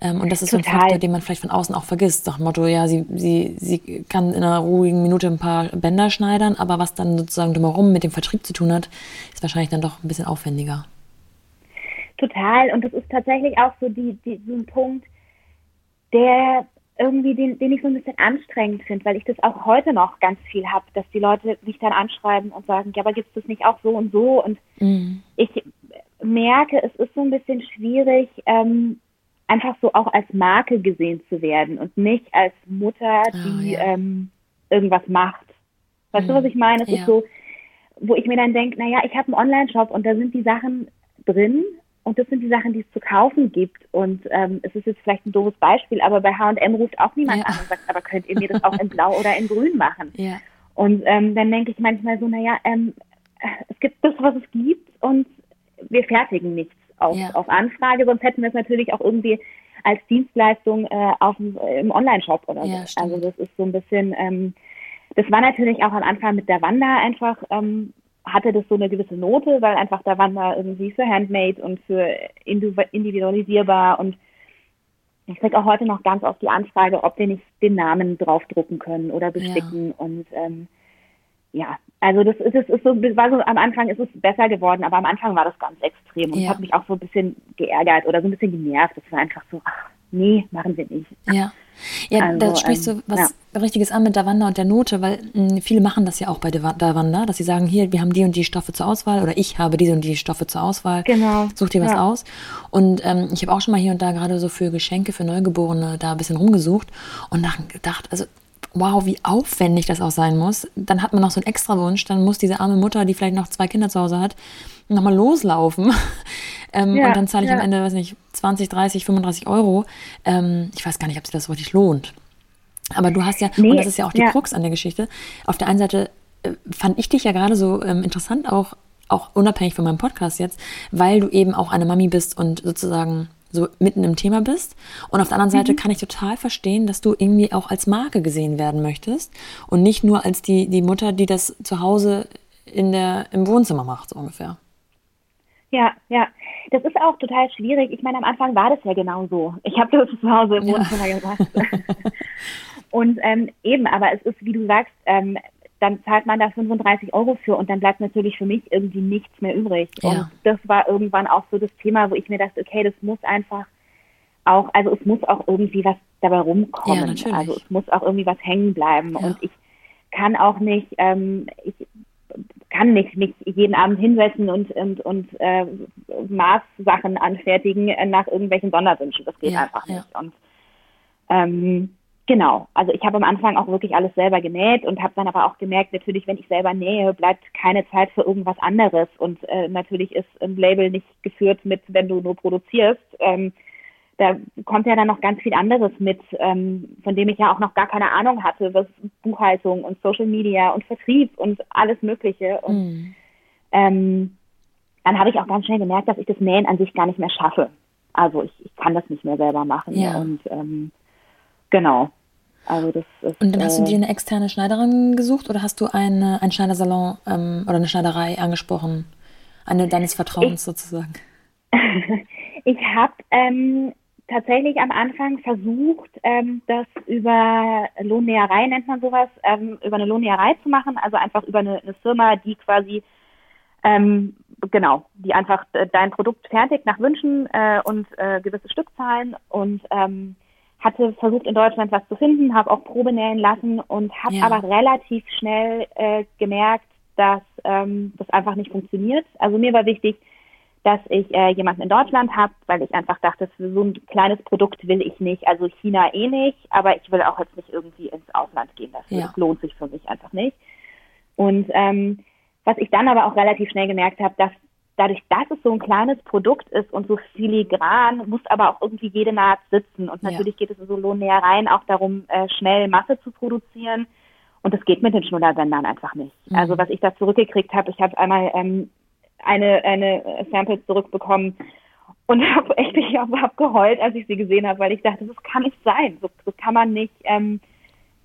Speaker 1: Ähm, und das ist Total. so ein Faktor, den man vielleicht von außen auch vergisst. Nach dem Motto, ja, sie, sie, sie kann in einer ruhigen Minute ein paar Bänder schneidern, aber was dann sozusagen drumherum mit dem Vertrieb zu tun hat, ist wahrscheinlich dann doch ein bisschen aufwendiger.
Speaker 2: Total. Und das ist tatsächlich auch so, die, die, so ein Punkt, der irgendwie, den, den ich so ein bisschen anstrengend finde, weil ich das auch heute noch ganz viel habe, dass die Leute mich dann anschreiben und sagen, ja, aber gibt es das nicht auch so und so? Und mhm. ich merke, es ist so ein bisschen schwierig, ähm, einfach so auch als Marke gesehen zu werden und nicht als Mutter, ah, die oh, ja. ähm, irgendwas macht. Weißt mhm. du, was ich meine? Es ja. ist so, wo ich mir dann denke, naja, ich habe einen Online-Shop und da sind die Sachen drin, und das sind die Sachen, die es zu kaufen gibt. Und ähm, es ist jetzt vielleicht ein doofes Beispiel, aber bei H&M ruft auch niemand ja. an und sagt, aber könnt ihr mir das auch in Blau oder in Grün machen?
Speaker 1: Ja.
Speaker 2: Und ähm, dann denke ich manchmal so, naja, ähm, es gibt das, was es gibt und wir fertigen nichts auf, ja. auf Anfrage, sonst hätten wir es natürlich auch irgendwie als Dienstleistung äh, auf, im Online-Shop oder so. also das ist so ein bisschen, ähm, das war natürlich auch am Anfang mit der Wanda einfach ähm, hatte das so eine gewisse Note, weil einfach da waren da irgendwie für Handmade und für individualisierbar und ich kriege auch heute noch ganz oft die Anfrage, ob wir nicht den Namen draufdrucken können oder besticken ja. und ähm, ja, also das ist, das ist so, war so, am Anfang ist es besser geworden, aber am Anfang war das ganz extrem und ja. hat mich auch so ein bisschen geärgert oder so ein bisschen genervt. Das war einfach so, ach, nee, machen wir nicht.
Speaker 1: Ja. Ja, also, da sprichst du ähm, was ja. Richtiges an mit Davanda und der Note, weil mh, hm, viele machen das ja auch bei Davanda, dass sie sagen, hier, wir haben die und die Stoffe zur Auswahl oder ich habe diese und die Stoffe zur Auswahl.
Speaker 2: Genau.
Speaker 1: Such dir was ja. aus. Und ähm, ich habe auch schon mal hier und da gerade so für Geschenke für Neugeborene da ein bisschen rumgesucht und gedacht, also wow, wie aufwendig das auch sein muss. Dann hat man noch so einen extra Wunsch, dann muss diese arme Mutter, die vielleicht noch zwei Kinder zu Hause hat, nochmal loslaufen. ähm, ja, und dann zahle ich ja. am Ende, weiß nicht, 20, 30, 35 Euro. Ähm, ich weiß gar nicht, ob sich das richtig lohnt. Aber du hast ja, nee, und das ist ja auch die ja. Krux an der Geschichte, auf der einen Seite äh, fand ich dich ja gerade so ähm, interessant, auch, auch unabhängig von meinem Podcast jetzt, weil du eben auch eine Mami bist und sozusagen so mitten im Thema bist. Und auf der anderen Seite mhm. kann ich total verstehen, dass du irgendwie auch als Marke gesehen werden möchtest und nicht nur als die, die Mutter, die das zu Hause in der, im Wohnzimmer macht, so ungefähr.
Speaker 2: Ja, ja. Das ist auch total schwierig. Ich meine, am Anfang war das ja genau so. Ich habe das zu Hause im Wohnzimmer ja. gemacht. und ähm, eben, aber es ist, wie du sagst, ähm, dann zahlt man da 35 Euro für und dann bleibt natürlich für mich irgendwie nichts mehr übrig. Ja. Und das war irgendwann auch so das Thema, wo ich mir dachte, okay, das muss einfach auch, also es muss auch irgendwie was dabei rumkommen. Ja, also es muss auch irgendwie was hängen bleiben. Ja. Und ich kann auch nicht, ähm, ich kann nicht mich jeden Abend hinsetzen und und und äh, Maßsachen anfertigen nach irgendwelchen Sonderwünschen. Das geht einfach nicht. Und ähm, Genau, also ich habe am Anfang auch wirklich alles selber genäht und habe dann aber auch gemerkt, natürlich, wenn ich selber nähe, bleibt keine Zeit für irgendwas anderes. Und äh, natürlich ist ein Label nicht geführt mit, wenn du nur produzierst. Ähm, da kommt ja dann noch ganz viel anderes mit, ähm, von dem ich ja auch noch gar keine Ahnung hatte, was Buchhaltung und Social Media und Vertrieb und alles Mögliche. Und mhm. ähm, dann habe ich auch ganz schnell gemerkt, dass ich das Nähen an sich gar nicht mehr schaffe. Also ich, ich kann das nicht mehr selber machen. Ja. Und ähm, genau. Also das ist,
Speaker 1: Und dann hast du dir äh, eine externe Schneiderin gesucht oder hast du eine, einen Schneidersalon ähm, oder eine Schneiderei angesprochen? Eine deines Vertrauens ich, sozusagen?
Speaker 2: ich habe ähm, tatsächlich am Anfang versucht, ähm, das über Lohnnäherei, nennt man sowas, ähm, über eine Lohnnäherei zu machen, also einfach über eine, eine Firma, die quasi ähm, genau, die einfach dein Produkt fertigt nach Wünschen äh, und äh, gewisse Stückzahlen und ähm, hatte versucht in Deutschland was zu finden, habe auch Probe nähen lassen und habe ja. aber relativ schnell äh, gemerkt, dass ähm, das einfach nicht funktioniert. Also mir war wichtig, dass ich äh, jemanden in Deutschland habe, weil ich einfach dachte, so ein kleines Produkt will ich nicht, also China eh nicht, aber ich will auch jetzt nicht irgendwie ins Ausland gehen dafür. Ja. Das lohnt sich für mich einfach nicht. Und ähm, was ich dann aber auch relativ schnell gemerkt habe, dass dadurch, dass es so ein kleines Produkt ist und so filigran, muss aber auch irgendwie jede Naht sitzen. Und natürlich ja. geht es in so Lohnnähereien auch darum, äh, schnell Masse zu produzieren. Und das geht mit den Schnullersendern einfach nicht. Mhm. Also was ich da zurückgekriegt habe, ich habe einmal ähm, eine, eine Sample zurückbekommen und habe echt, ich habe hab geheult, als ich sie gesehen habe, weil ich dachte, das kann nicht sein. So, so kann man nicht ähm,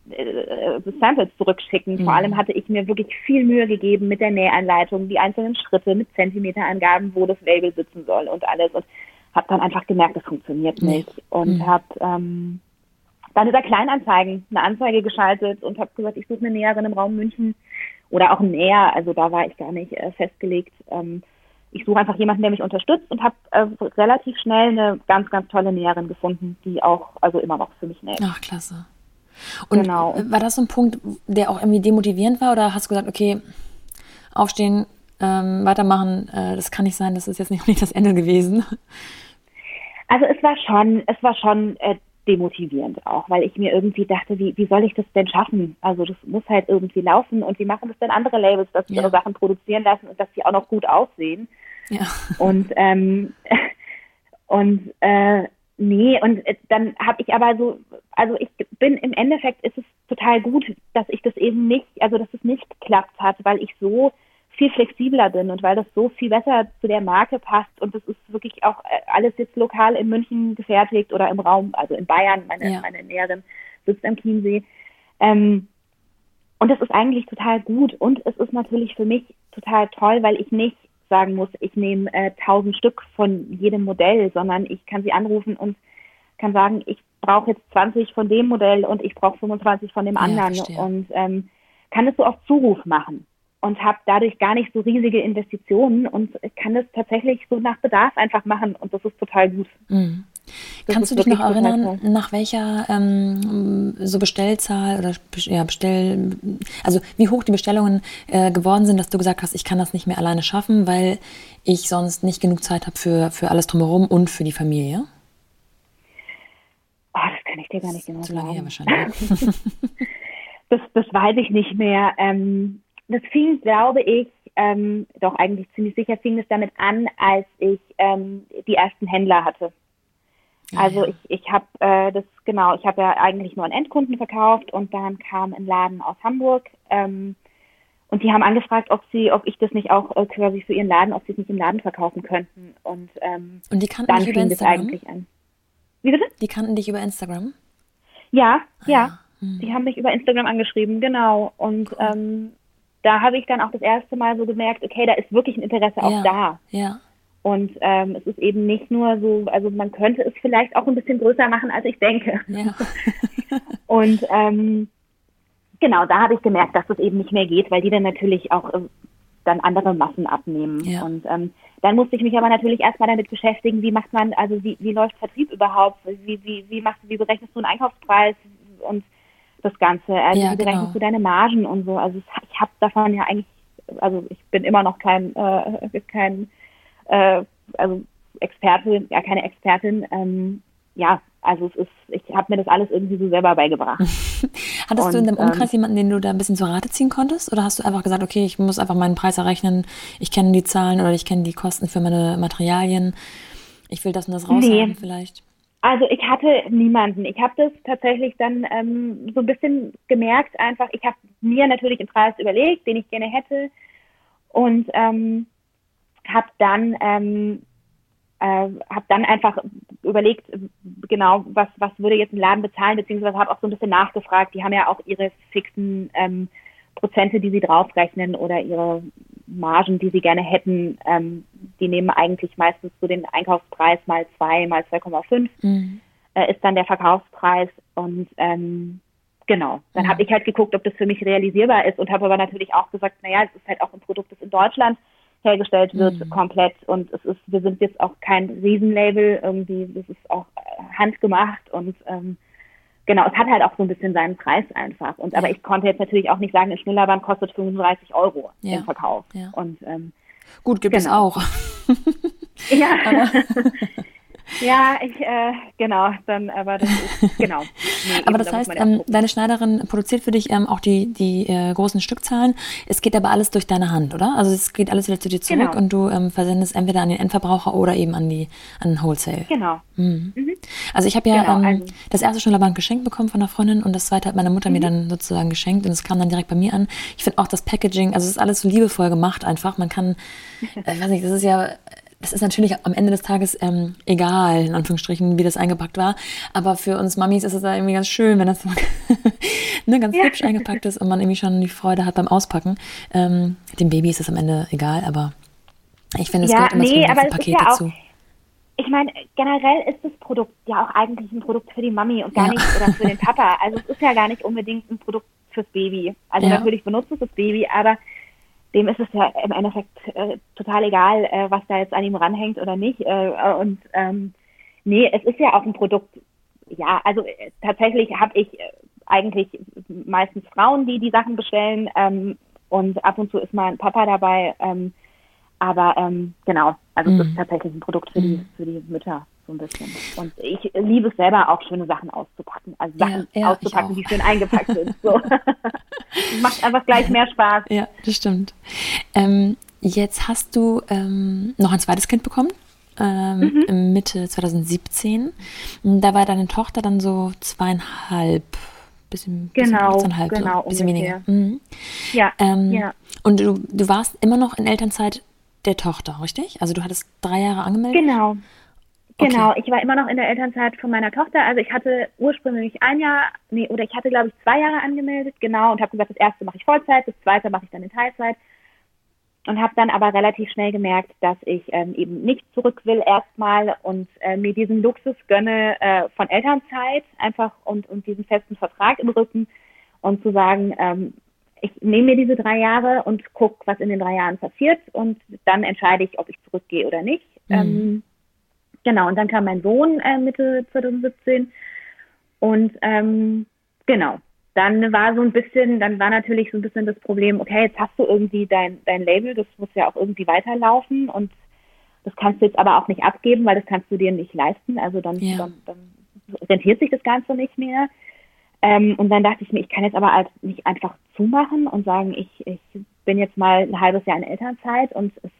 Speaker 2: äh, Samples zurückschicken. Mhm. Vor allem hatte ich mir wirklich viel Mühe gegeben mit der Nähanleitung, die einzelnen Schritte mit Zentimeterangaben, wo das Label sitzen soll und alles. Und habe dann einfach gemerkt, das funktioniert nicht. Mhm. Und habe ähm, dann über Kleinanzeigen eine Anzeige geschaltet und habe gesagt, ich suche eine Näherin im Raum München oder auch näher. Also da war ich gar nicht äh, festgelegt. Ähm, ich suche einfach jemanden, der mich unterstützt und habe äh, relativ schnell eine ganz, ganz tolle Näherin gefunden, die auch also immer noch für mich näht.
Speaker 1: Ach, klasse. Und genau. war das so ein Punkt, der auch irgendwie demotivierend war oder hast du gesagt, okay, aufstehen, ähm, weitermachen, äh, das kann nicht sein, das ist jetzt nicht, nicht das Ende gewesen?
Speaker 2: Also es war schon, es war schon äh, demotivierend auch, weil ich mir irgendwie dachte, wie, wie soll ich das denn schaffen? Also das muss halt irgendwie laufen und wie machen das denn andere Labels, dass sie ja. ihre Sachen produzieren lassen und dass sie auch noch gut aussehen? Ja. Und ähm, und äh, Nee, und äh, dann habe ich aber so, also ich bin im Endeffekt ist es total gut, dass ich das eben nicht, also dass es nicht geklappt hat, weil ich so viel flexibler bin und weil das so viel besser zu der Marke passt und das ist wirklich auch äh, alles jetzt lokal in München gefertigt oder im Raum, also in Bayern, meine, ja. meine Näherin sitzt am Chiemsee. Ähm, und das ist eigentlich total gut und es ist natürlich für mich total toll, weil ich nicht sagen muss, ich nehme äh, 1000 Stück von jedem Modell, sondern ich kann sie anrufen und kann sagen, ich brauche jetzt 20 von dem Modell und ich brauche 25 von dem anderen ja, und ähm, kann es so auf Zuruf machen und habe dadurch gar nicht so riesige Investitionen und kann das tatsächlich so nach Bedarf einfach machen und das ist total gut. Mhm.
Speaker 1: Kannst du dich noch erinnern, nach welcher ähm, so Bestellzahl oder ja, Bestell, also wie hoch die Bestellungen äh, geworden sind, dass du gesagt hast, ich kann das nicht mehr alleine schaffen, weil ich sonst nicht genug Zeit habe für, für alles drumherum und für die Familie?
Speaker 2: Oh, das kann ich dir gar nicht genau sagen. Ja, wahrscheinlich. das, das weiß ich nicht mehr. Ähm, das fing, glaube ich, ähm, doch eigentlich ziemlich sicher fing es damit an, als ich ähm, die ersten Händler hatte. Also ich, ich habe äh, das genau, ich habe ja eigentlich nur an Endkunden verkauft und dann kam ein Laden aus Hamburg ähm, und die haben angefragt, ob sie, ob ich das nicht auch äh, quasi für ihren Laden, ob sie es nicht im Laden verkaufen könnten. Und, ähm,
Speaker 1: und die kannten dich über Instagram? eigentlich an. Wie bitte? Die kannten dich über Instagram?
Speaker 2: Ja, ah, ja. Hm. Die haben mich über Instagram angeschrieben, genau. Und cool. ähm, da habe ich dann auch das erste Mal so gemerkt, okay, da ist wirklich ein Interesse auch
Speaker 1: ja,
Speaker 2: da.
Speaker 1: Ja.
Speaker 2: Und ähm, es ist eben nicht nur so, also man könnte es vielleicht auch ein bisschen größer machen, als ich denke.
Speaker 1: Ja.
Speaker 2: und ähm, genau, da habe ich gemerkt, dass das eben nicht mehr geht, weil die dann natürlich auch äh, dann andere Massen abnehmen.
Speaker 1: Ja.
Speaker 2: Und ähm, dann musste ich mich aber natürlich erstmal damit beschäftigen, wie macht man, also wie, wie läuft Vertrieb überhaupt, wie, wie, wie machst wie berechnest du einen Einkaufspreis und das Ganze, also
Speaker 1: ja,
Speaker 2: wie berechnest
Speaker 1: genau.
Speaker 2: du deine Margen und so. Also ich habe davon ja eigentlich, also ich bin immer noch kein, äh, kein äh, also Experte, ja keine Expertin. Ähm, ja, also es ist, ich habe mir das alles irgendwie so selber beigebracht.
Speaker 1: Hattest und, du in deinem Umkreis ähm, jemanden, den du da ein bisschen zur Rate ziehen konntest? Oder hast du einfach gesagt, okay, ich muss einfach meinen Preis errechnen, ich kenne die Zahlen oder ich kenne die Kosten für meine Materialien, ich will das und das raushaben nee. vielleicht?
Speaker 2: Also ich hatte niemanden. Ich habe das tatsächlich dann ähm, so ein bisschen gemerkt, einfach, ich habe mir natürlich einen Preis überlegt, den ich gerne hätte und ähm, habe dann ähm, äh, habe dann einfach überlegt, genau, was was würde jetzt ein Laden bezahlen, beziehungsweise habe auch so ein bisschen nachgefragt. Die haben ja auch ihre fixen ähm, Prozente, die sie draufrechnen oder ihre Margen, die sie gerne hätten. Ähm, die nehmen eigentlich meistens so den Einkaufspreis mal zwei, mal 2,5 mhm. äh, ist dann der Verkaufspreis und ähm, Genau. Dann mhm. habe ich halt geguckt, ob das für mich realisierbar ist und habe aber natürlich auch gesagt, naja, es ist halt auch ein Produkt, das in Deutschland hergestellt wird, mhm. komplett. Und es ist, wir sind jetzt auch kein Riesenlabel, irgendwie, das ist auch äh, handgemacht und ähm, genau, es hat halt auch so ein bisschen seinen Preis einfach. Und aber ich konnte jetzt natürlich auch nicht sagen, ein Schnullerband kostet 35 Euro
Speaker 1: ja.
Speaker 2: im Verkauf.
Speaker 1: Ja.
Speaker 2: Und ähm,
Speaker 1: gut, gibt genau. es auch.
Speaker 2: ja. Ja, ich, äh, genau, dann, aber das ist, genau.
Speaker 1: Nee, aber das heißt, ähm, deine Schneiderin produziert für dich ähm, auch die, die äh, großen Stückzahlen. Es geht aber alles durch deine Hand, oder? Also es geht alles wieder zu dir zurück genau. und du ähm, versendest entweder an den Endverbraucher oder eben an die an den Wholesale.
Speaker 2: Genau.
Speaker 1: Mhm. Mhm. Also ich habe ja genau, ähm, also. das erste Schnullerband geschenkt bekommen von einer Freundin und das zweite hat meine Mutter mhm. mir dann sozusagen geschenkt und es kam dann direkt bei mir an. Ich finde auch das Packaging, also es ist alles so liebevoll gemacht einfach. Man kann, äh, ich weiß nicht, das ist ja es ist natürlich am Ende des Tages ähm, egal, in Anführungsstrichen, wie das eingepackt war. Aber für uns Mamis ist es da irgendwie ganz schön, wenn das ne, ganz ja. hübsch eingepackt ist und man irgendwie schon die Freude hat beim Auspacken. Ähm, dem Baby ist es am Ende egal, aber ich finde, es
Speaker 2: ja,
Speaker 1: gehört immer
Speaker 2: nee,
Speaker 1: zu dem
Speaker 2: ganzen
Speaker 1: Paket
Speaker 2: ja
Speaker 1: dazu.
Speaker 2: ich meine, generell ist das Produkt ja auch eigentlich ein Produkt für die Mami und gar ja. nicht oder für den Papa. Also es ist ja gar nicht unbedingt ein Produkt fürs Baby. Also natürlich benutzt es das Baby, aber dem ist es ja im Endeffekt äh, total egal, äh, was da jetzt an ihm ranhängt oder nicht. Äh, und ähm, nee, es ist ja auch ein Produkt. Ja, also äh, tatsächlich habe ich äh, eigentlich meistens Frauen, die die Sachen bestellen ähm, und ab und zu ist mal ein Papa dabei. Ähm, aber ähm, genau, also mhm. es ist tatsächlich ein Produkt für die, mhm. für die Mütter so ein bisschen. Und ich liebe es selber auch, schöne Sachen auszupacken. Also Sachen ja, ja, auszupacken, die schön eingepackt sind. So. Macht einfach gleich mehr Spaß.
Speaker 1: Ja, das stimmt. Ähm, jetzt hast du ähm, noch ein zweites Kind bekommen. Ähm, mhm. Mitte 2017. Da war deine Tochter dann so zweieinhalb, bisschen,
Speaker 2: genau,
Speaker 1: bisschen, genau,
Speaker 2: genau,
Speaker 1: so, bisschen weniger.
Speaker 2: Mhm. Ja,
Speaker 1: ähm,
Speaker 2: ja.
Speaker 1: Und du, du warst immer noch in Elternzeit der Tochter, richtig? Also du hattest drei Jahre angemeldet?
Speaker 2: Genau. Genau, okay. ich war immer noch in der Elternzeit von meiner Tochter. Also ich hatte ursprünglich ein Jahr, nee, oder ich hatte glaube ich zwei Jahre angemeldet, genau, und habe gesagt, das erste mache ich Vollzeit, das zweite mache ich dann in Teilzeit. Und habe dann aber relativ schnell gemerkt, dass ich ähm, eben nicht zurück will erstmal und äh, mir diesen Luxus gönne äh, von Elternzeit einfach und, und diesen festen Vertrag im Rücken und zu sagen, ähm, ich nehme mir diese drei Jahre und gucke, was in den drei Jahren passiert und dann entscheide ich, ob ich zurückgehe oder nicht. Mhm. Ähm, Genau, und dann kam mein Sohn äh, Mitte 2017 und ähm, genau, dann war so ein bisschen, dann war natürlich so ein bisschen das Problem, okay, jetzt hast du irgendwie dein, dein Label, das muss ja auch irgendwie weiterlaufen und das kannst du jetzt aber auch nicht abgeben, weil das kannst du dir nicht leisten. Also dann,
Speaker 1: ja.
Speaker 2: dann, dann rentiert sich das Ganze nicht mehr. Ähm, und dann dachte ich mir, ich kann jetzt aber halt nicht einfach zumachen und sagen, ich, ich bin jetzt mal ein halbes Jahr in Elternzeit und es, es,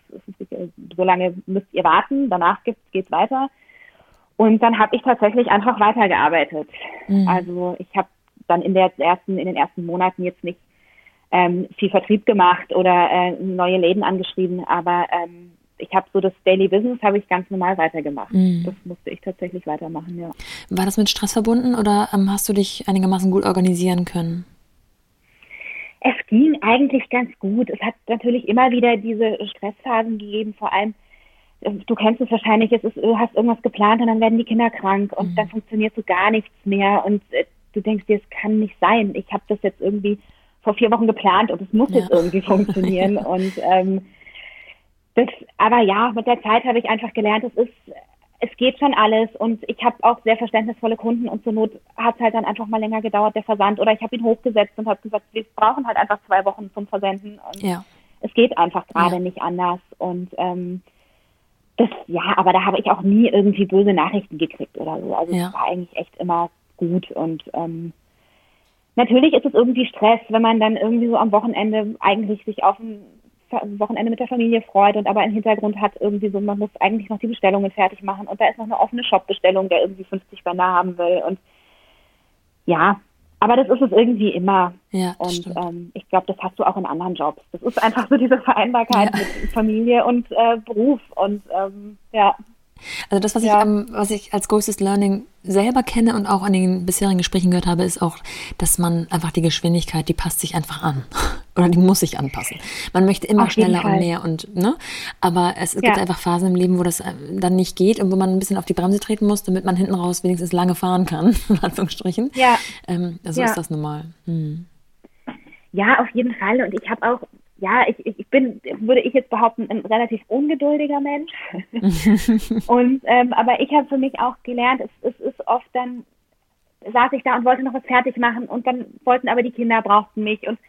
Speaker 2: so lange müsst ihr warten, danach geht es weiter. Und dann habe ich tatsächlich einfach weitergearbeitet. Mhm. Also ich habe dann in der ersten, in den ersten Monaten jetzt nicht ähm, viel Vertrieb gemacht oder äh, neue Läden angeschrieben, aber ähm, ich habe so das Daily Business habe ich ganz normal weitergemacht. Mhm. Das musste ich tatsächlich weitermachen, ja.
Speaker 1: War das mit Stress verbunden oder ähm, hast du dich einigermaßen gut organisieren können?
Speaker 2: Es ging eigentlich ganz gut. Es hat natürlich immer wieder diese Stressphasen gegeben, vor allem äh, du kennst es wahrscheinlich, es ist, du hast irgendwas geplant und dann werden die Kinder krank und mhm. dann funktioniert so gar nichts mehr und äh, du denkst dir, es kann nicht sein. Ich habe das jetzt irgendwie vor vier Wochen geplant und es muss ja. jetzt irgendwie funktionieren. ja. Und ähm, das, aber ja, mit der Zeit habe ich einfach gelernt, es ist, es geht schon alles und ich habe auch sehr verständnisvolle Kunden und zur Not hat es halt dann einfach mal länger gedauert, der Versand. Oder ich habe ihn hochgesetzt und habe gesagt, wir brauchen halt einfach zwei Wochen zum Versenden. Und ja. es geht einfach gerade ja. nicht anders. Und ähm, das, ja, aber da habe ich auch nie irgendwie böse Nachrichten gekriegt oder so. Also es war eigentlich echt immer gut und ähm, natürlich ist es irgendwie Stress, wenn man dann irgendwie so am Wochenende eigentlich sich auf ein Wochenende mit der Familie freut und aber im Hintergrund hat irgendwie so, man muss eigentlich noch die Bestellungen fertig machen und da ist noch eine offene Shop-Bestellung, der irgendwie 50 Bänder haben will und ja, aber das ist es irgendwie immer. Ja, und ähm, ich glaube, das hast du auch in anderen Jobs. Das ist einfach so diese Vereinbarkeit ja. mit Familie und äh, Beruf und ähm, ja.
Speaker 1: Also das, was ja. ich, ähm, was ich als größtes Learning selber kenne und auch an den bisherigen Gesprächen gehört habe, ist auch, dass man einfach die Geschwindigkeit, die passt sich einfach an. Oder die muss sich anpassen. Man möchte immer schneller und mehr und, ne? Aber es, es ja. gibt einfach Phasen im Leben, wo das äh, dann nicht geht und wo man ein bisschen auf die Bremse treten muss, damit man hinten raus wenigstens lange fahren kann, in Anführungsstrichen. Ja. Ähm, so ja. ist das normal. Hm.
Speaker 2: Ja, auf jeden Fall. Und ich habe auch ja, ich, ich bin, würde ich jetzt behaupten, ein relativ ungeduldiger Mensch. und ähm, aber ich habe für mich auch gelernt, es, es ist oft dann saß ich da und wollte noch was fertig machen und dann wollten aber die Kinder brauchten mich und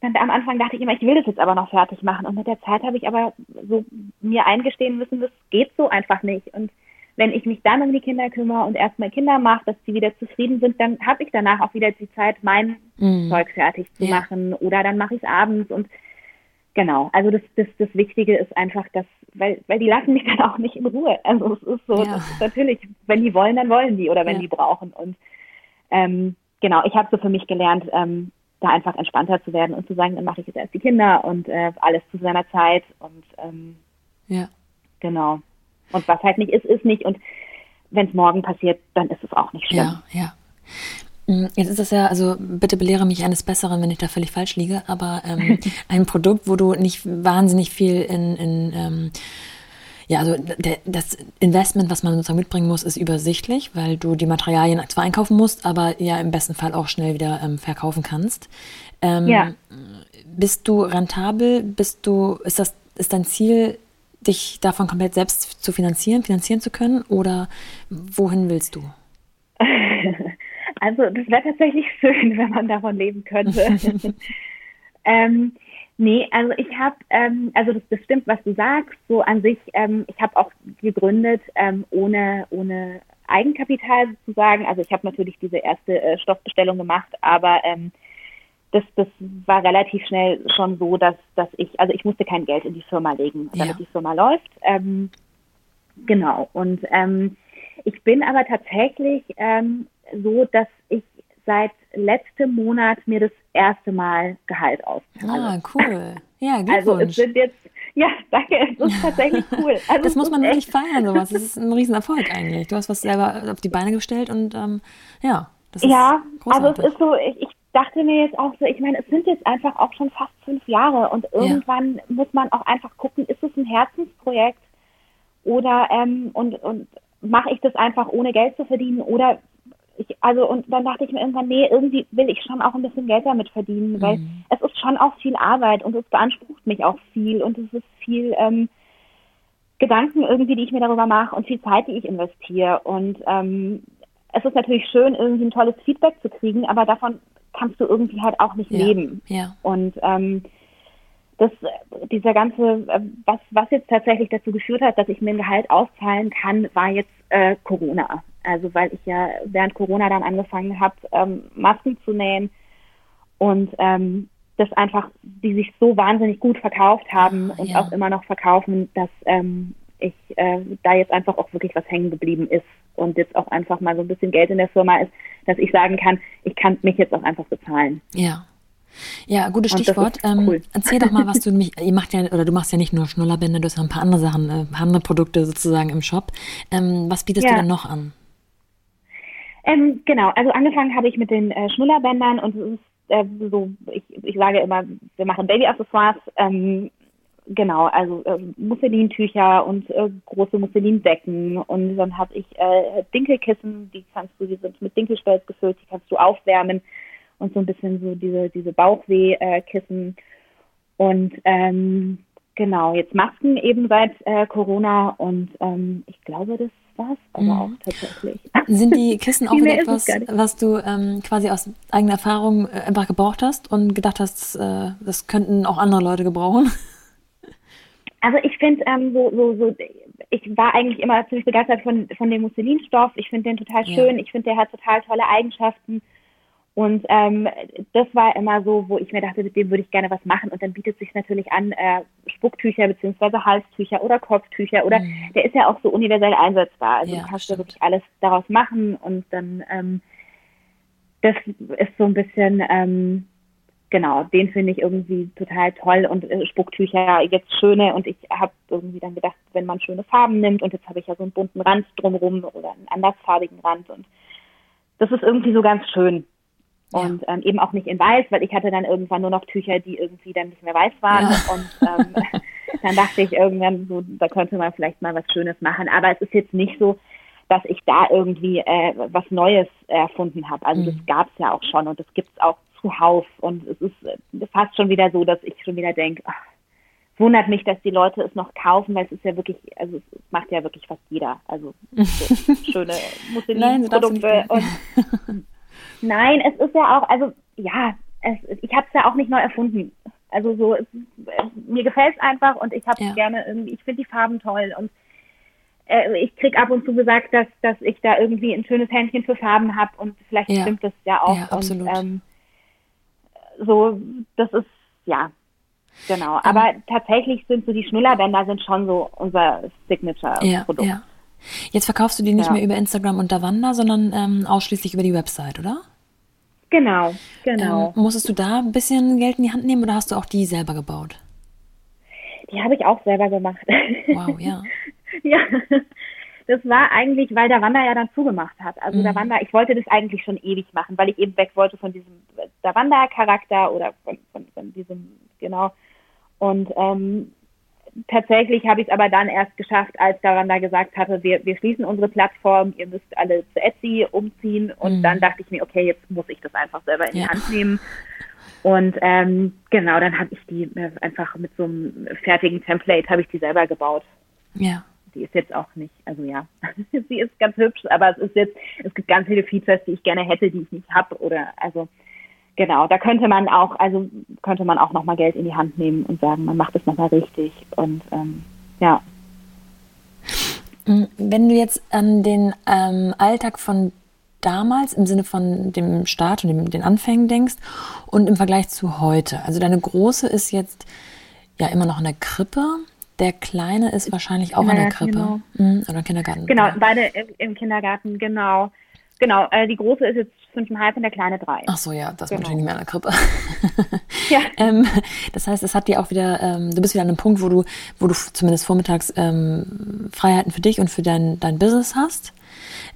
Speaker 2: dann am Anfang dachte ich immer, ich will das jetzt aber noch fertig machen und mit der Zeit habe ich aber so mir eingestehen müssen, das geht so einfach nicht und wenn ich mich dann um die Kinder kümmere und erstmal Kinder mache, dass sie wieder zufrieden sind, dann habe ich danach auch wieder die Zeit, mein mm. Zeug fertig zu ja. machen oder dann mache ich es abends und Genau, also das, das, das Wichtige ist einfach, dass, weil, weil die lassen mich dann auch nicht in Ruhe. Also es ist so, ja. ist natürlich, wenn die wollen, dann wollen die oder wenn ja. die brauchen. Und ähm, genau, ich habe so für mich gelernt, ähm, da einfach entspannter zu werden und zu sagen, dann mache ich jetzt erst die Kinder und äh, alles zu seiner Zeit und ähm, ja. genau. Und was halt nicht ist, ist nicht. Und wenn es morgen passiert, dann ist es auch nicht schlimm.
Speaker 1: Ja, ja. Mm, jetzt ist das ja, also bitte belehre mich eines Besseren, wenn ich da völlig falsch liege, aber ähm, ein Produkt, wo du nicht wahnsinnig viel in, in ähm, ja, also der, das Investment, was man sozusagen mitbringen muss, ist übersichtlich, weil du die Materialien zwar einkaufen musst, aber ja im besten Fall auch schnell wieder ähm, verkaufen kannst. Ähm, ja. Bist du rentabel? Bist du, ist das, ist dein Ziel, dich davon komplett selbst zu finanzieren, finanzieren zu können? Oder wohin willst du?
Speaker 2: Also das wäre tatsächlich schön, wenn man davon leben könnte. ähm, nee, also ich habe, ähm, also das, das stimmt, was du sagst. So an sich, ähm, ich habe auch gegründet ähm, ohne ohne Eigenkapital sozusagen. Also ich habe natürlich diese erste äh, Stoffbestellung gemacht, aber ähm, das, das war relativ schnell schon so, dass, dass ich, also ich musste kein Geld in die Firma legen, damit ja. die Firma läuft. Ähm, genau. Und ähm, ich bin aber tatsächlich ähm, so, dass ich seit letztem Monat mir das erste Mal Gehalt auszahle.
Speaker 1: Ah, cool. Ja, Glückwunsch.
Speaker 2: Also es sind jetzt, ja, danke, es ist tatsächlich cool. Also
Speaker 1: das muss man wirklich feiern, sowas. Das ist ein Riesenerfolg eigentlich. Du hast was selber auf die Beine gestellt und ähm, ja,
Speaker 2: das ist Ja, großartig. also es ist so, ich, ich dachte mir jetzt auch so, ich meine, es sind jetzt einfach auch schon fast fünf Jahre und irgendwann ja. muss man auch einfach gucken, ist es ein Herzensprojekt oder ähm, und, und mache ich das einfach ohne Geld zu verdienen oder ich, also und dann dachte ich mir irgendwann, nee, irgendwie will ich schon auch ein bisschen Geld damit verdienen, mhm. weil es ist schon auch viel Arbeit und es beansprucht mich auch viel und es ist viel ähm, Gedanken irgendwie, die ich mir darüber mache und viel Zeit, die ich investiere. Und ähm, es ist natürlich schön, irgendwie ein tolles Feedback zu kriegen, aber davon kannst du irgendwie halt auch nicht ja. leben. Ja. Und ähm, das, dieser ganze, äh, was, was jetzt tatsächlich dazu geführt hat, dass ich mir ein Gehalt auszahlen kann, war jetzt äh, Corona. Also weil ich ja während Corona dann angefangen habe, ähm, Masken zu nähen und ähm, das einfach, die sich so wahnsinnig gut verkauft haben und ja. auch immer noch verkaufen, dass ähm, ich äh, da jetzt einfach auch wirklich was hängen geblieben ist und jetzt auch einfach mal so ein bisschen Geld in der Firma ist, dass ich sagen kann, ich kann mich jetzt auch einfach bezahlen.
Speaker 1: Ja. Ja, gutes Stichwort. Ähm, cool. Erzähl doch mal, was du mich, ihr macht ja, oder du machst ja nicht nur Schnullerbände, du hast ja ein paar andere Sachen, äh, andere Produkte sozusagen im Shop. Ähm, was bietest ja. du denn noch an?
Speaker 2: Ähm, genau, also angefangen habe ich mit den äh, Schnullerbändern und es ist äh, so, ich, ich sage immer, wir machen Baby-Accessoires, ähm, genau, also äh, Musselintücher und äh, große Musselindecken und dann habe ich äh, Dinkelkissen, die kannst du, die sind mit Dinkelspelz gefüllt, die kannst du aufwärmen und so ein bisschen so diese, diese Bauchwehkissen und ähm, genau, jetzt Masken eben seit äh, Corona und ähm, ich glaube, das war's aber mhm. auch tatsächlich.
Speaker 1: Sind die Kissen auch wieder etwas, was du ähm, quasi aus eigener Erfahrung äh, einfach gebraucht hast und gedacht hast, äh, das könnten auch andere Leute gebrauchen?
Speaker 2: Also ich finde ähm, so, so, so, ich war eigentlich immer ziemlich begeistert von, von dem Musselinstoff. Ich finde den total schön. Ja. Ich finde, der hat total tolle Eigenschaften. Und ähm, das war immer so, wo ich mir dachte, mit dem würde ich gerne was machen. Und dann bietet sich natürlich an, äh, Spucktücher beziehungsweise Halstücher oder Kopftücher oder mhm. der ist ja auch so universell einsetzbar. Also ja, du kannst ja wirklich alles daraus machen und dann ähm, das ist so ein bisschen ähm, genau, den finde ich irgendwie total toll und äh, Spucktücher jetzt schöne und ich habe irgendwie dann gedacht, wenn man schöne Farben nimmt und jetzt habe ich ja so einen bunten Rand drumherum oder einen andersfarbigen Rand und das ist irgendwie so ganz schön. Und ähm, eben auch nicht in weiß, weil ich hatte dann irgendwann nur noch Tücher, die irgendwie dann nicht mehr weiß waren. Ja. Und ähm, dann dachte ich irgendwann, so, da könnte man vielleicht mal was Schönes machen. Aber es ist jetzt nicht so, dass ich da irgendwie äh, was Neues erfunden habe. Also mhm. das gab es ja auch schon und das gibt es auch zuhauf. Und es ist äh, fast schon wieder so, dass ich schon wieder denke, wundert mich, dass die Leute es noch kaufen, weil es ist ja wirklich, also es macht ja wirklich fast jeder. Also so schöne Musselin-Produkte. und Nein, es ist ja auch, also ja, es, ich habe es ja auch nicht neu erfunden. Also so, es, mir gefällt es einfach und ich habe ja. gerne irgendwie, ich finde die Farben toll und äh, ich krieg ab und zu gesagt, dass, dass ich da irgendwie ein schönes Händchen für Farben habe und vielleicht ja. stimmt das ja auch. Ja,
Speaker 1: absolut. Und, ähm,
Speaker 2: so, das ist, ja, genau. Aber tatsächlich sind so die Schnullerbänder sind schon so unser Signature-Produkt. Ja, ja.
Speaker 1: Jetzt verkaufst du die nicht mehr über Instagram und Davanda, sondern ähm, ausschließlich über die Website, oder?
Speaker 2: Genau, genau.
Speaker 1: Ähm, musstest du da ein bisschen Geld in die Hand nehmen oder hast du auch die selber gebaut?
Speaker 2: Die habe ich auch selber gemacht.
Speaker 1: Wow, ja.
Speaker 2: ja, das war eigentlich, weil der Wander ja dann zugemacht hat. Also mhm. der Wander, ich wollte das eigentlich schon ewig machen, weil ich eben weg wollte von diesem der Wander-Charakter oder von, von, von diesem, genau. Und ähm, tatsächlich habe ich es aber dann erst geschafft, als Davanda gesagt hatte, wir, wir schließen unsere Plattform, ihr müsst alle zu Etsy umziehen. Und mhm. dann dachte ich mir, okay, jetzt muss ich das einfach selber in die ja. Hand nehmen. Und ähm, genau, dann habe ich die äh, einfach mit so einem fertigen Template habe ich die selber gebaut.
Speaker 1: Ja.
Speaker 2: Die ist jetzt auch nicht, also ja, sie ist ganz hübsch, aber es ist jetzt, es gibt ganz viele Features, die ich gerne hätte, die ich nicht habe. Oder also genau, da könnte man auch, also könnte man auch nochmal Geld in die Hand nehmen und sagen, man macht es nochmal richtig. Und ähm, ja.
Speaker 1: Mm, wenn du jetzt an den ähm, Alltag von damals im Sinne von dem Start und dem, den Anfängen denkst und im Vergleich zu heute. Also deine Große ist jetzt ja immer noch in der Krippe. Der Kleine ist wahrscheinlich auch in der Krippe genau. Mhm, oder im Kindergarten.
Speaker 2: Genau, beide im, im Kindergarten, genau. Genau, äh, die große ist jetzt fünfeinhalb und der kleine drei.
Speaker 1: Ach so, ja, das genau. ist natürlich nicht mehr in der Krippe. ja. ähm, das heißt, es hat dir auch wieder, ähm, du bist wieder an einem Punkt, wo du, wo du zumindest vormittags ähm, Freiheiten für dich und für dein, dein Business hast.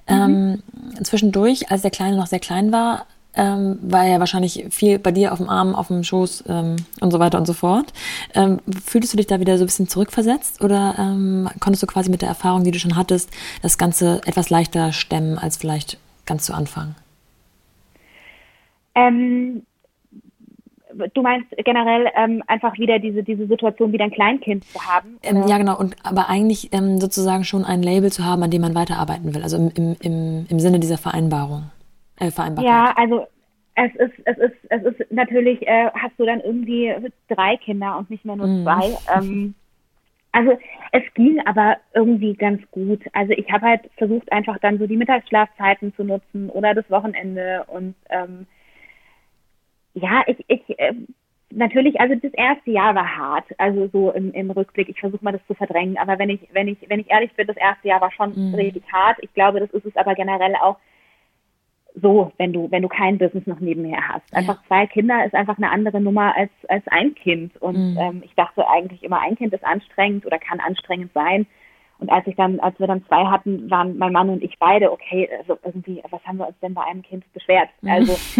Speaker 1: Mhm. Ähm, zwischendurch, als der Kleine noch sehr klein war, ähm, war er wahrscheinlich viel bei dir auf dem Arm, auf dem Schoß ähm, und so weiter und so fort. Ähm, fühltest du dich da wieder so ein bisschen zurückversetzt oder ähm, konntest du quasi mit der Erfahrung, die du schon hattest, das Ganze etwas leichter stemmen als vielleicht ganz zu Anfang?
Speaker 2: Ähm, du meinst generell ähm, einfach wieder diese, diese Situation, wieder ein Kleinkind zu haben?
Speaker 1: Ähm, ja, genau. Und aber eigentlich ähm, sozusagen schon ein Label zu haben, an dem man weiterarbeiten will. Also im, im, im, im Sinne dieser Vereinbarung. Äh, Vereinbarkeit.
Speaker 2: Ja, also es ist, es ist, es ist natürlich, äh, hast du dann irgendwie drei Kinder und nicht mehr nur mm. zwei. Ähm, Also es ging aber irgendwie ganz gut. Also ich habe halt versucht, einfach dann so die Mittagsschlafzeiten zu nutzen oder das Wochenende und ähm, ja, ich, ich äh, natürlich, also das erste Jahr war hart, also so im, im Rückblick. Ich versuche mal das zu verdrängen, aber wenn ich, wenn ich, wenn ich ehrlich bin, das erste Jahr war schon mhm. richtig hart. Ich glaube, das ist es aber generell auch so, wenn du, wenn du kein Business noch nebenher hast. Einfach ja. zwei Kinder ist einfach eine andere Nummer als, als ein Kind. Und mhm. ähm, ich dachte eigentlich immer, ein Kind ist anstrengend oder kann anstrengend sein. Und als ich dann, als wir dann zwei hatten, waren mein Mann und ich beide, okay, also irgendwie, was haben wir uns denn bei einem Kind beschwert? Mhm. Also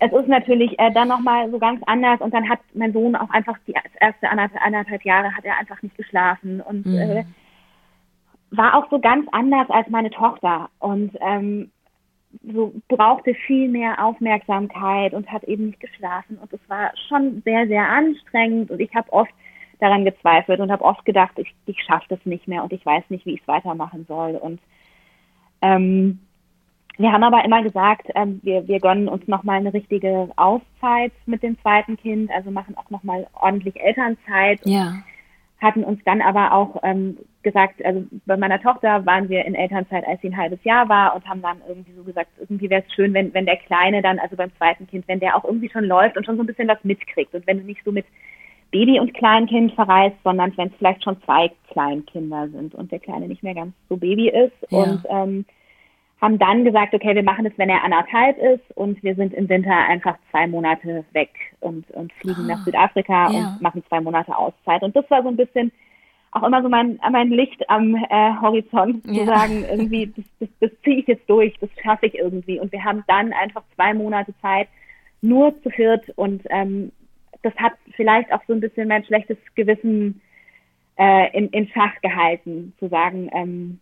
Speaker 2: es ist natürlich äh, dann nochmal so ganz anders und dann hat mein Sohn auch einfach die erste anderthalb, anderthalb Jahre hat er einfach nicht geschlafen und mhm. äh, war auch so ganz anders als meine Tochter. Und ähm, so brauchte viel mehr Aufmerksamkeit und hat eben nicht geschlafen und es war schon sehr, sehr anstrengend und ich habe oft daran gezweifelt und habe oft gedacht, ich, ich schaffe das nicht mehr und ich weiß nicht, wie ich es weitermachen soll. Und ähm, wir haben aber immer gesagt, ähm, wir, wir gönnen uns nochmal eine richtige Auszeit mit dem zweiten Kind, also machen auch nochmal ordentlich Elternzeit.
Speaker 1: Ja.
Speaker 2: Hatten uns dann aber auch ähm, gesagt, also bei meiner Tochter waren wir in Elternzeit, als sie ein halbes Jahr war und haben dann irgendwie so gesagt, irgendwie wäre es schön, wenn, wenn der Kleine dann, also beim zweiten Kind, wenn der auch irgendwie schon läuft und schon so ein bisschen was mitkriegt. Und wenn du nicht so mit Baby und Kleinkind verreist, sondern wenn es vielleicht schon zwei Kleinkinder sind und der Kleine nicht mehr ganz so Baby ist ja. und ähm, haben dann gesagt, okay, wir machen das, wenn er anderthalb ist und wir sind im Winter einfach zwei Monate weg und, und fliegen ah, nach Südafrika ja. und machen zwei Monate Auszeit. Und das war so ein bisschen auch immer so mein, mein Licht am äh, Horizont, zu ja. sagen, irgendwie, das, das, das ziehe ich jetzt durch, das schaffe ich irgendwie. Und wir haben dann einfach zwei Monate Zeit, nur zu viert und ähm, das hat vielleicht auch so ein bisschen mein schlechtes Gewissen äh, in, in Schach gehalten, zu sagen, ähm,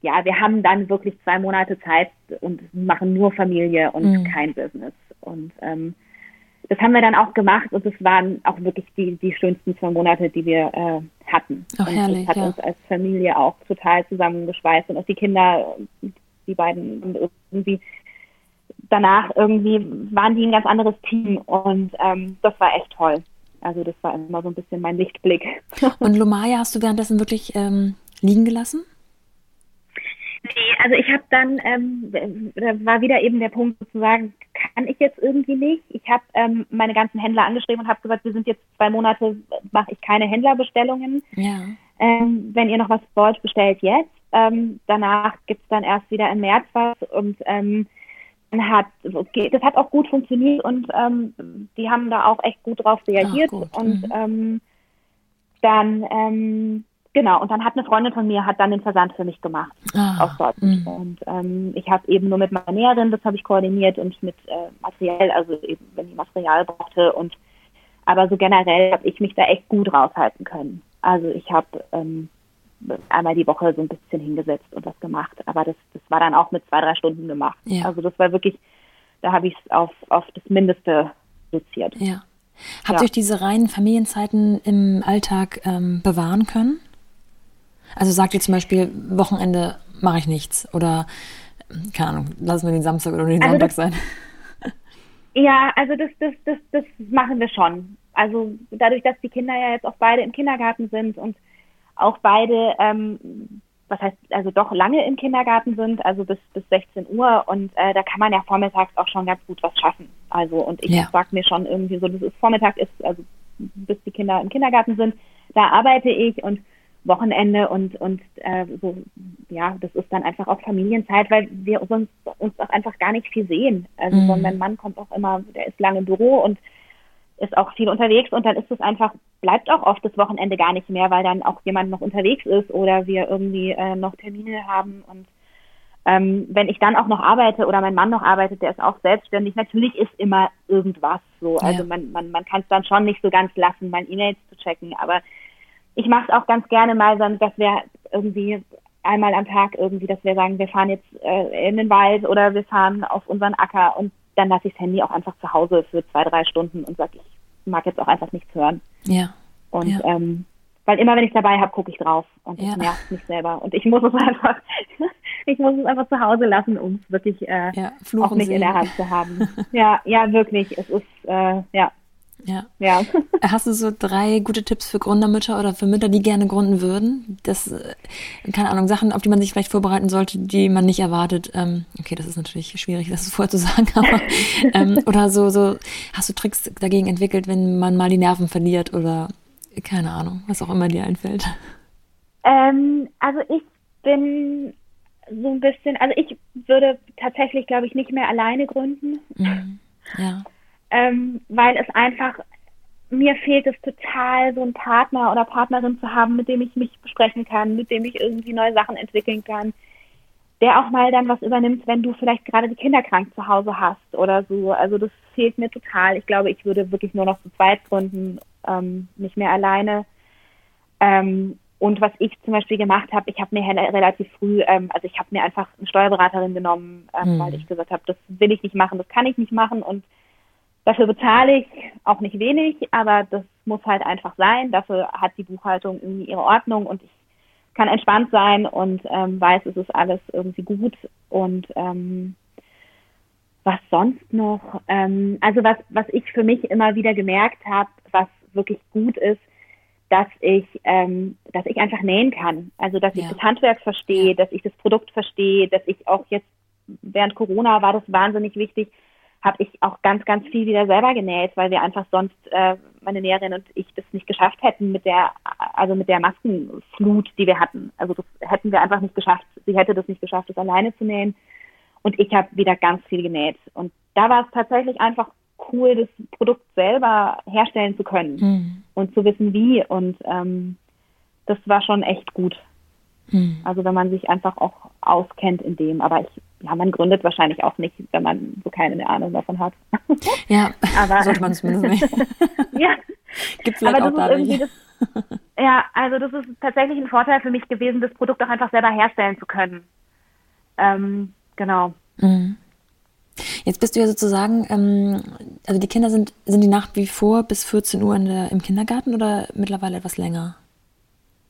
Speaker 2: ja, wir haben dann wirklich zwei Monate Zeit und machen nur Familie und mhm. kein Business. Und ähm, das haben wir dann auch gemacht und es waren auch wirklich die, die schönsten zwei Monate, die wir äh, hatten.
Speaker 1: Ach,
Speaker 2: und
Speaker 1: herrlich,
Speaker 2: das hat
Speaker 1: ja.
Speaker 2: uns als Familie auch total zusammengeschweißt und auch die Kinder, die beiden irgendwie danach irgendwie waren die ein ganz anderes Team und ähm, das war echt toll. Also das war immer so ein bisschen mein Lichtblick.
Speaker 1: Und Lomaya hast du währenddessen wirklich ähm, liegen gelassen?
Speaker 2: Nee, also ich habe dann, ähm, da war wieder eben der Punkt sozusagen, kann ich jetzt irgendwie nicht. Ich habe ähm, meine ganzen Händler angeschrieben und habe gesagt, wir sind jetzt zwei Monate, mache ich keine Händlerbestellungen.
Speaker 1: Ja.
Speaker 2: Ähm, wenn ihr noch was wollt, bestellt jetzt. Ähm, danach gibt's dann erst wieder im März was und ähm, hat, okay, das hat auch gut funktioniert und ähm, die haben da auch echt gut drauf reagiert
Speaker 1: Ach, gut.
Speaker 2: und
Speaker 1: mhm.
Speaker 2: ähm, dann ähm, Genau, und dann hat eine Freundin von mir hat dann den Versand für mich gemacht
Speaker 1: ah,
Speaker 2: aus Dortmund. Mh. Und ähm, ich habe eben nur mit meiner Näherin, das habe ich koordiniert und mit äh, Material, also eben wenn ich Material brauchte und aber so generell habe ich mich da echt gut raushalten können. Also ich habe ähm, einmal die Woche so ein bisschen hingesetzt und was gemacht, aber das, das war dann auch mit zwei, drei Stunden gemacht.
Speaker 1: Ja.
Speaker 2: Also das war wirklich, da habe ich es auf, auf das Mindeste reduziert.
Speaker 1: Ja. Habt ihr euch diese reinen Familienzeiten im Alltag ähm, bewahren können? Also sagt ihr zum Beispiel, Wochenende mache ich nichts oder keine Ahnung, lassen wir den Samstag oder den also Sonntag das, sein.
Speaker 2: Ja, also das, das, das, das machen wir schon. Also dadurch, dass die Kinder ja jetzt auch beide im Kindergarten sind und auch beide, ähm, was heißt, also doch lange im Kindergarten sind, also bis, bis 16 Uhr und äh, da kann man ja vormittags auch schon ganz gut was schaffen. Also und ich ja. sag mir schon irgendwie so, das ist Vormittag ist, also bis die Kinder im Kindergarten sind, da arbeite ich und Wochenende und und äh, so ja, das ist dann einfach auch Familienzeit, weil wir sonst uns auch einfach gar nicht viel sehen. Also mhm. so mein Mann kommt auch immer, der ist lange im Büro und ist auch viel unterwegs und dann ist es einfach, bleibt auch oft das Wochenende gar nicht mehr, weil dann auch jemand noch unterwegs ist oder wir irgendwie äh, noch Termine haben und ähm, wenn ich dann auch noch arbeite oder mein Mann noch arbeitet, der ist auch selbstständig, natürlich ist immer irgendwas so. Also ja. man, man, man kann es dann schon nicht so ganz lassen, mein E-Mails zu checken, aber ich mache es auch ganz gerne mal, dass wir irgendwie einmal am Tag irgendwie, dass wir sagen, wir fahren jetzt äh, in den Wald oder wir fahren auf unseren Acker und dann lasse ich das Handy auch einfach zu Hause für zwei, drei Stunden und sage, ich mag jetzt auch einfach nichts hören.
Speaker 1: Ja.
Speaker 2: Und
Speaker 1: ja.
Speaker 2: Ähm, weil immer wenn ich dabei habe, gucke ich drauf und
Speaker 1: ja.
Speaker 2: das nervt mich selber. Und ich muss es einfach, ich muss es einfach zu Hause lassen, um es wirklich äh,
Speaker 1: ja,
Speaker 2: auch nicht
Speaker 1: sehen.
Speaker 2: in der Hand zu haben. ja, ja, wirklich. Es ist, äh, ja.
Speaker 1: Ja. ja. Hast du so drei gute Tipps für Gründermütter oder für Mütter, die gerne gründen würden? Das, äh, keine Ahnung, Sachen, auf die man sich vielleicht vorbereiten sollte, die man nicht erwartet. Ähm, okay, das ist natürlich schwierig, das vorher zu sagen, aber ähm, oder so, so, hast du Tricks dagegen entwickelt, wenn man mal die Nerven verliert oder keine Ahnung, was auch immer dir einfällt?
Speaker 2: Ähm, also ich bin so ein bisschen, also ich würde tatsächlich, glaube ich, nicht mehr alleine gründen. Mhm. Ja ähm, weil es einfach, mir fehlt es total, so einen Partner oder Partnerin zu haben, mit dem ich mich besprechen kann, mit dem ich irgendwie neue Sachen entwickeln kann, der auch mal dann was übernimmt, wenn du vielleicht gerade die Kinder krank zu Hause hast oder so. Also das fehlt mir total. Ich glaube, ich würde wirklich nur noch zu zweit gründen, ähm, nicht mehr alleine. Ähm, und was ich zum Beispiel gemacht habe, ich habe mir relativ früh, ähm, also ich habe mir einfach eine Steuerberaterin genommen, ähm, mhm. weil ich gesagt habe, das will ich nicht machen, das kann ich nicht machen und Dafür bezahle ich auch nicht wenig, aber das muss halt einfach sein. Dafür hat die Buchhaltung irgendwie ihre Ordnung und ich kann entspannt sein und ähm, weiß, es ist alles irgendwie gut. Und ähm, was sonst noch? Ähm, also was, was ich für mich immer wieder gemerkt habe, was wirklich gut ist, dass ich, ähm, dass ich einfach nähen kann. Also dass ja. ich das Handwerk verstehe, dass ich das Produkt verstehe, dass ich auch jetzt während Corona war das wahnsinnig wichtig, habe ich auch ganz, ganz viel wieder selber genäht, weil wir einfach sonst, äh, meine Näherin und ich, das nicht geschafft hätten mit der, also mit der Maskenflut, die wir hatten. Also das hätten wir einfach nicht geschafft. Sie hätte das nicht geschafft, das alleine zu nähen. Und ich habe wieder ganz viel genäht. Und da war es tatsächlich einfach cool, das Produkt selber herstellen zu können mhm. und zu wissen, wie. Und ähm, das war schon echt gut. Mhm. Also wenn man sich einfach auch auskennt in dem. Aber ich ja, man gründet wahrscheinlich auch nicht, wenn man so keine Ahnung davon hat.
Speaker 1: Ja, aber, sollte man zumindest nicht.
Speaker 2: ja. Gibt vielleicht auch da nicht. Das, ja, also das ist tatsächlich ein Vorteil für mich gewesen, das Produkt auch einfach selber herstellen zu können. Ähm, genau. Mhm.
Speaker 1: Jetzt bist du ja sozusagen, ähm, also die Kinder sind, sind die nach wie vor bis 14 Uhr der, im Kindergarten oder mittlerweile etwas länger?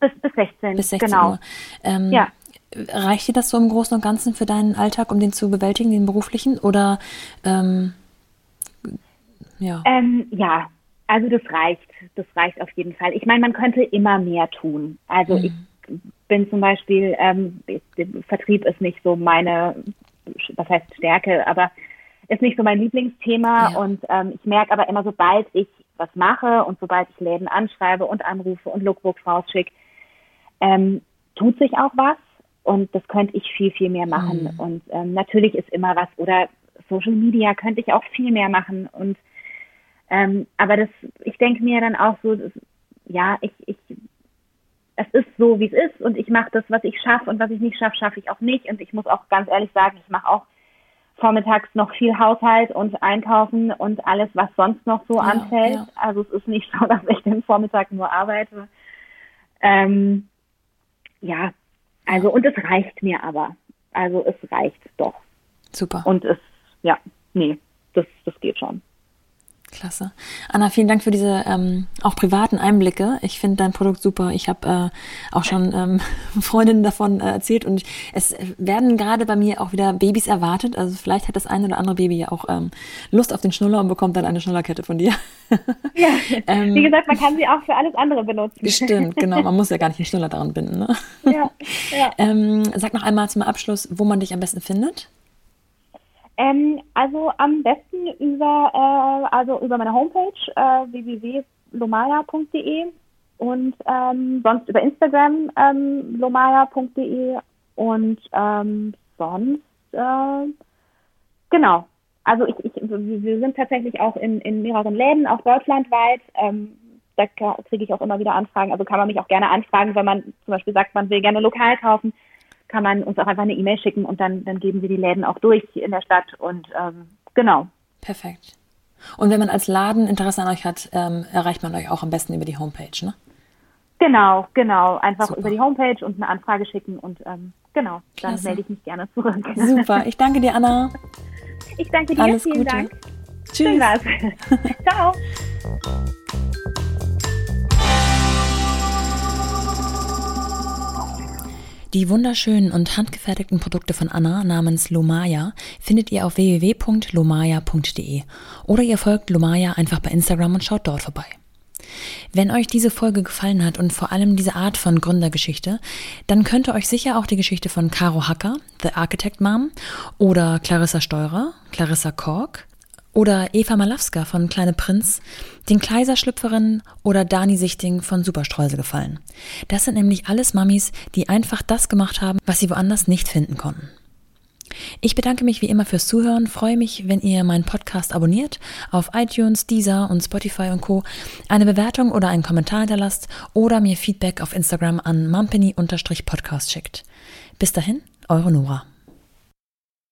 Speaker 2: Bis, bis 16.
Speaker 1: Bis 16 genau. Uhr. Ähm, ja. Reicht dir das so im Großen und Ganzen für deinen Alltag, um den zu bewältigen, den beruflichen? Oder ähm,
Speaker 2: ja? Ähm, ja, also das reicht. Das reicht auf jeden Fall. Ich meine, man könnte immer mehr tun. Also mhm. ich bin zum Beispiel, ähm, Vertrieb ist nicht so meine, was heißt Stärke, aber ist nicht so mein Lieblingsthema. Ja. Und ähm, ich merke aber immer, sobald ich was mache und sobald ich Läden anschreibe und anrufe und Lookbooks rausschicke, ähm, tut sich auch was. Und das könnte ich viel, viel mehr machen. Mhm. Und ähm, natürlich ist immer was, oder Social Media könnte ich auch viel mehr machen. Und ähm, aber das, ich denke mir dann auch so, das, ja, ich, ich, es ist so, wie es ist und ich mache das, was ich schaffe und was ich nicht schaffe, schaffe ich auch nicht. Und ich muss auch ganz ehrlich sagen, ich mache auch vormittags noch viel Haushalt und Einkaufen und alles, was sonst noch so ja, anfällt. Ja. Also es ist nicht so, dass ich den Vormittag nur arbeite. Ähm, ja, also, und es reicht mir aber. Also, es reicht doch.
Speaker 1: Super.
Speaker 2: Und es, ja, nee, das, das geht schon.
Speaker 1: Klasse. Anna, vielen Dank für diese ähm, auch privaten Einblicke. Ich finde dein Produkt super. Ich habe äh, auch schon ähm, Freundinnen davon äh, erzählt und es werden gerade bei mir auch wieder Babys erwartet. Also vielleicht hat das eine oder andere Baby ja auch ähm, Lust auf den Schnuller und bekommt dann eine Schnullerkette von dir.
Speaker 2: ja, ähm, wie gesagt, man kann sie auch für alles andere benutzen.
Speaker 1: Stimmt, genau. Man muss ja gar nicht den Schnuller daran binden. Ne? Ja, ja. Ähm, sag noch einmal zum Abschluss, wo man dich am besten findet.
Speaker 2: Ähm, also am besten über, äh, also über meine Homepage äh, www.lomaya.de und ähm, sonst über Instagram ähm, lomaya.de und ähm, sonst äh, genau. Also ich, ich, wir sind tatsächlich auch in, in mehreren Läden, auch deutschlandweit. Ähm, da kriege ich auch immer wieder Anfragen. Also kann man mich auch gerne anfragen, wenn man zum Beispiel sagt, man will gerne lokal kaufen kann man uns auch einfach eine E-Mail schicken und dann, dann geben wir die Läden auch durch in der Stadt und ähm, genau.
Speaker 1: Perfekt. Und wenn man als Laden Interesse an euch hat, ähm, erreicht man euch auch am besten über die Homepage, ne?
Speaker 2: Genau, genau. Einfach Super. über die Homepage und eine Anfrage schicken und ähm, genau, dann Klasse. melde ich mich gerne zurück.
Speaker 1: Super, ich danke dir, Anna.
Speaker 2: Ich danke dir,
Speaker 1: Alles
Speaker 2: vielen
Speaker 1: Gute.
Speaker 2: Dank.
Speaker 1: Tschüss.
Speaker 2: Ciao.
Speaker 1: Die wunderschönen und handgefertigten Produkte von Anna namens Lomaya findet ihr auf www.lomaya.de oder ihr folgt Lomaya einfach bei Instagram und schaut dort vorbei. Wenn euch diese Folge gefallen hat und vor allem diese Art von Gründergeschichte, dann könnte euch sicher auch die Geschichte von Caro Hacker, The Architect Mom, oder Clarissa Steurer, Clarissa Kork, oder Eva Malawska von Kleine Prinz, den Kleiserschlüpferinnen oder Dani Sichting von Superstreusel gefallen. Das sind nämlich alles Mamis, die einfach das gemacht haben, was sie woanders nicht finden konnten. Ich bedanke mich wie immer fürs Zuhören, freue mich, wenn ihr meinen Podcast abonniert, auf iTunes, Deezer und Spotify und Co. eine Bewertung oder einen Kommentar hinterlasst oder mir Feedback auf Instagram an mumpany-podcast schickt. Bis dahin, eure Nora.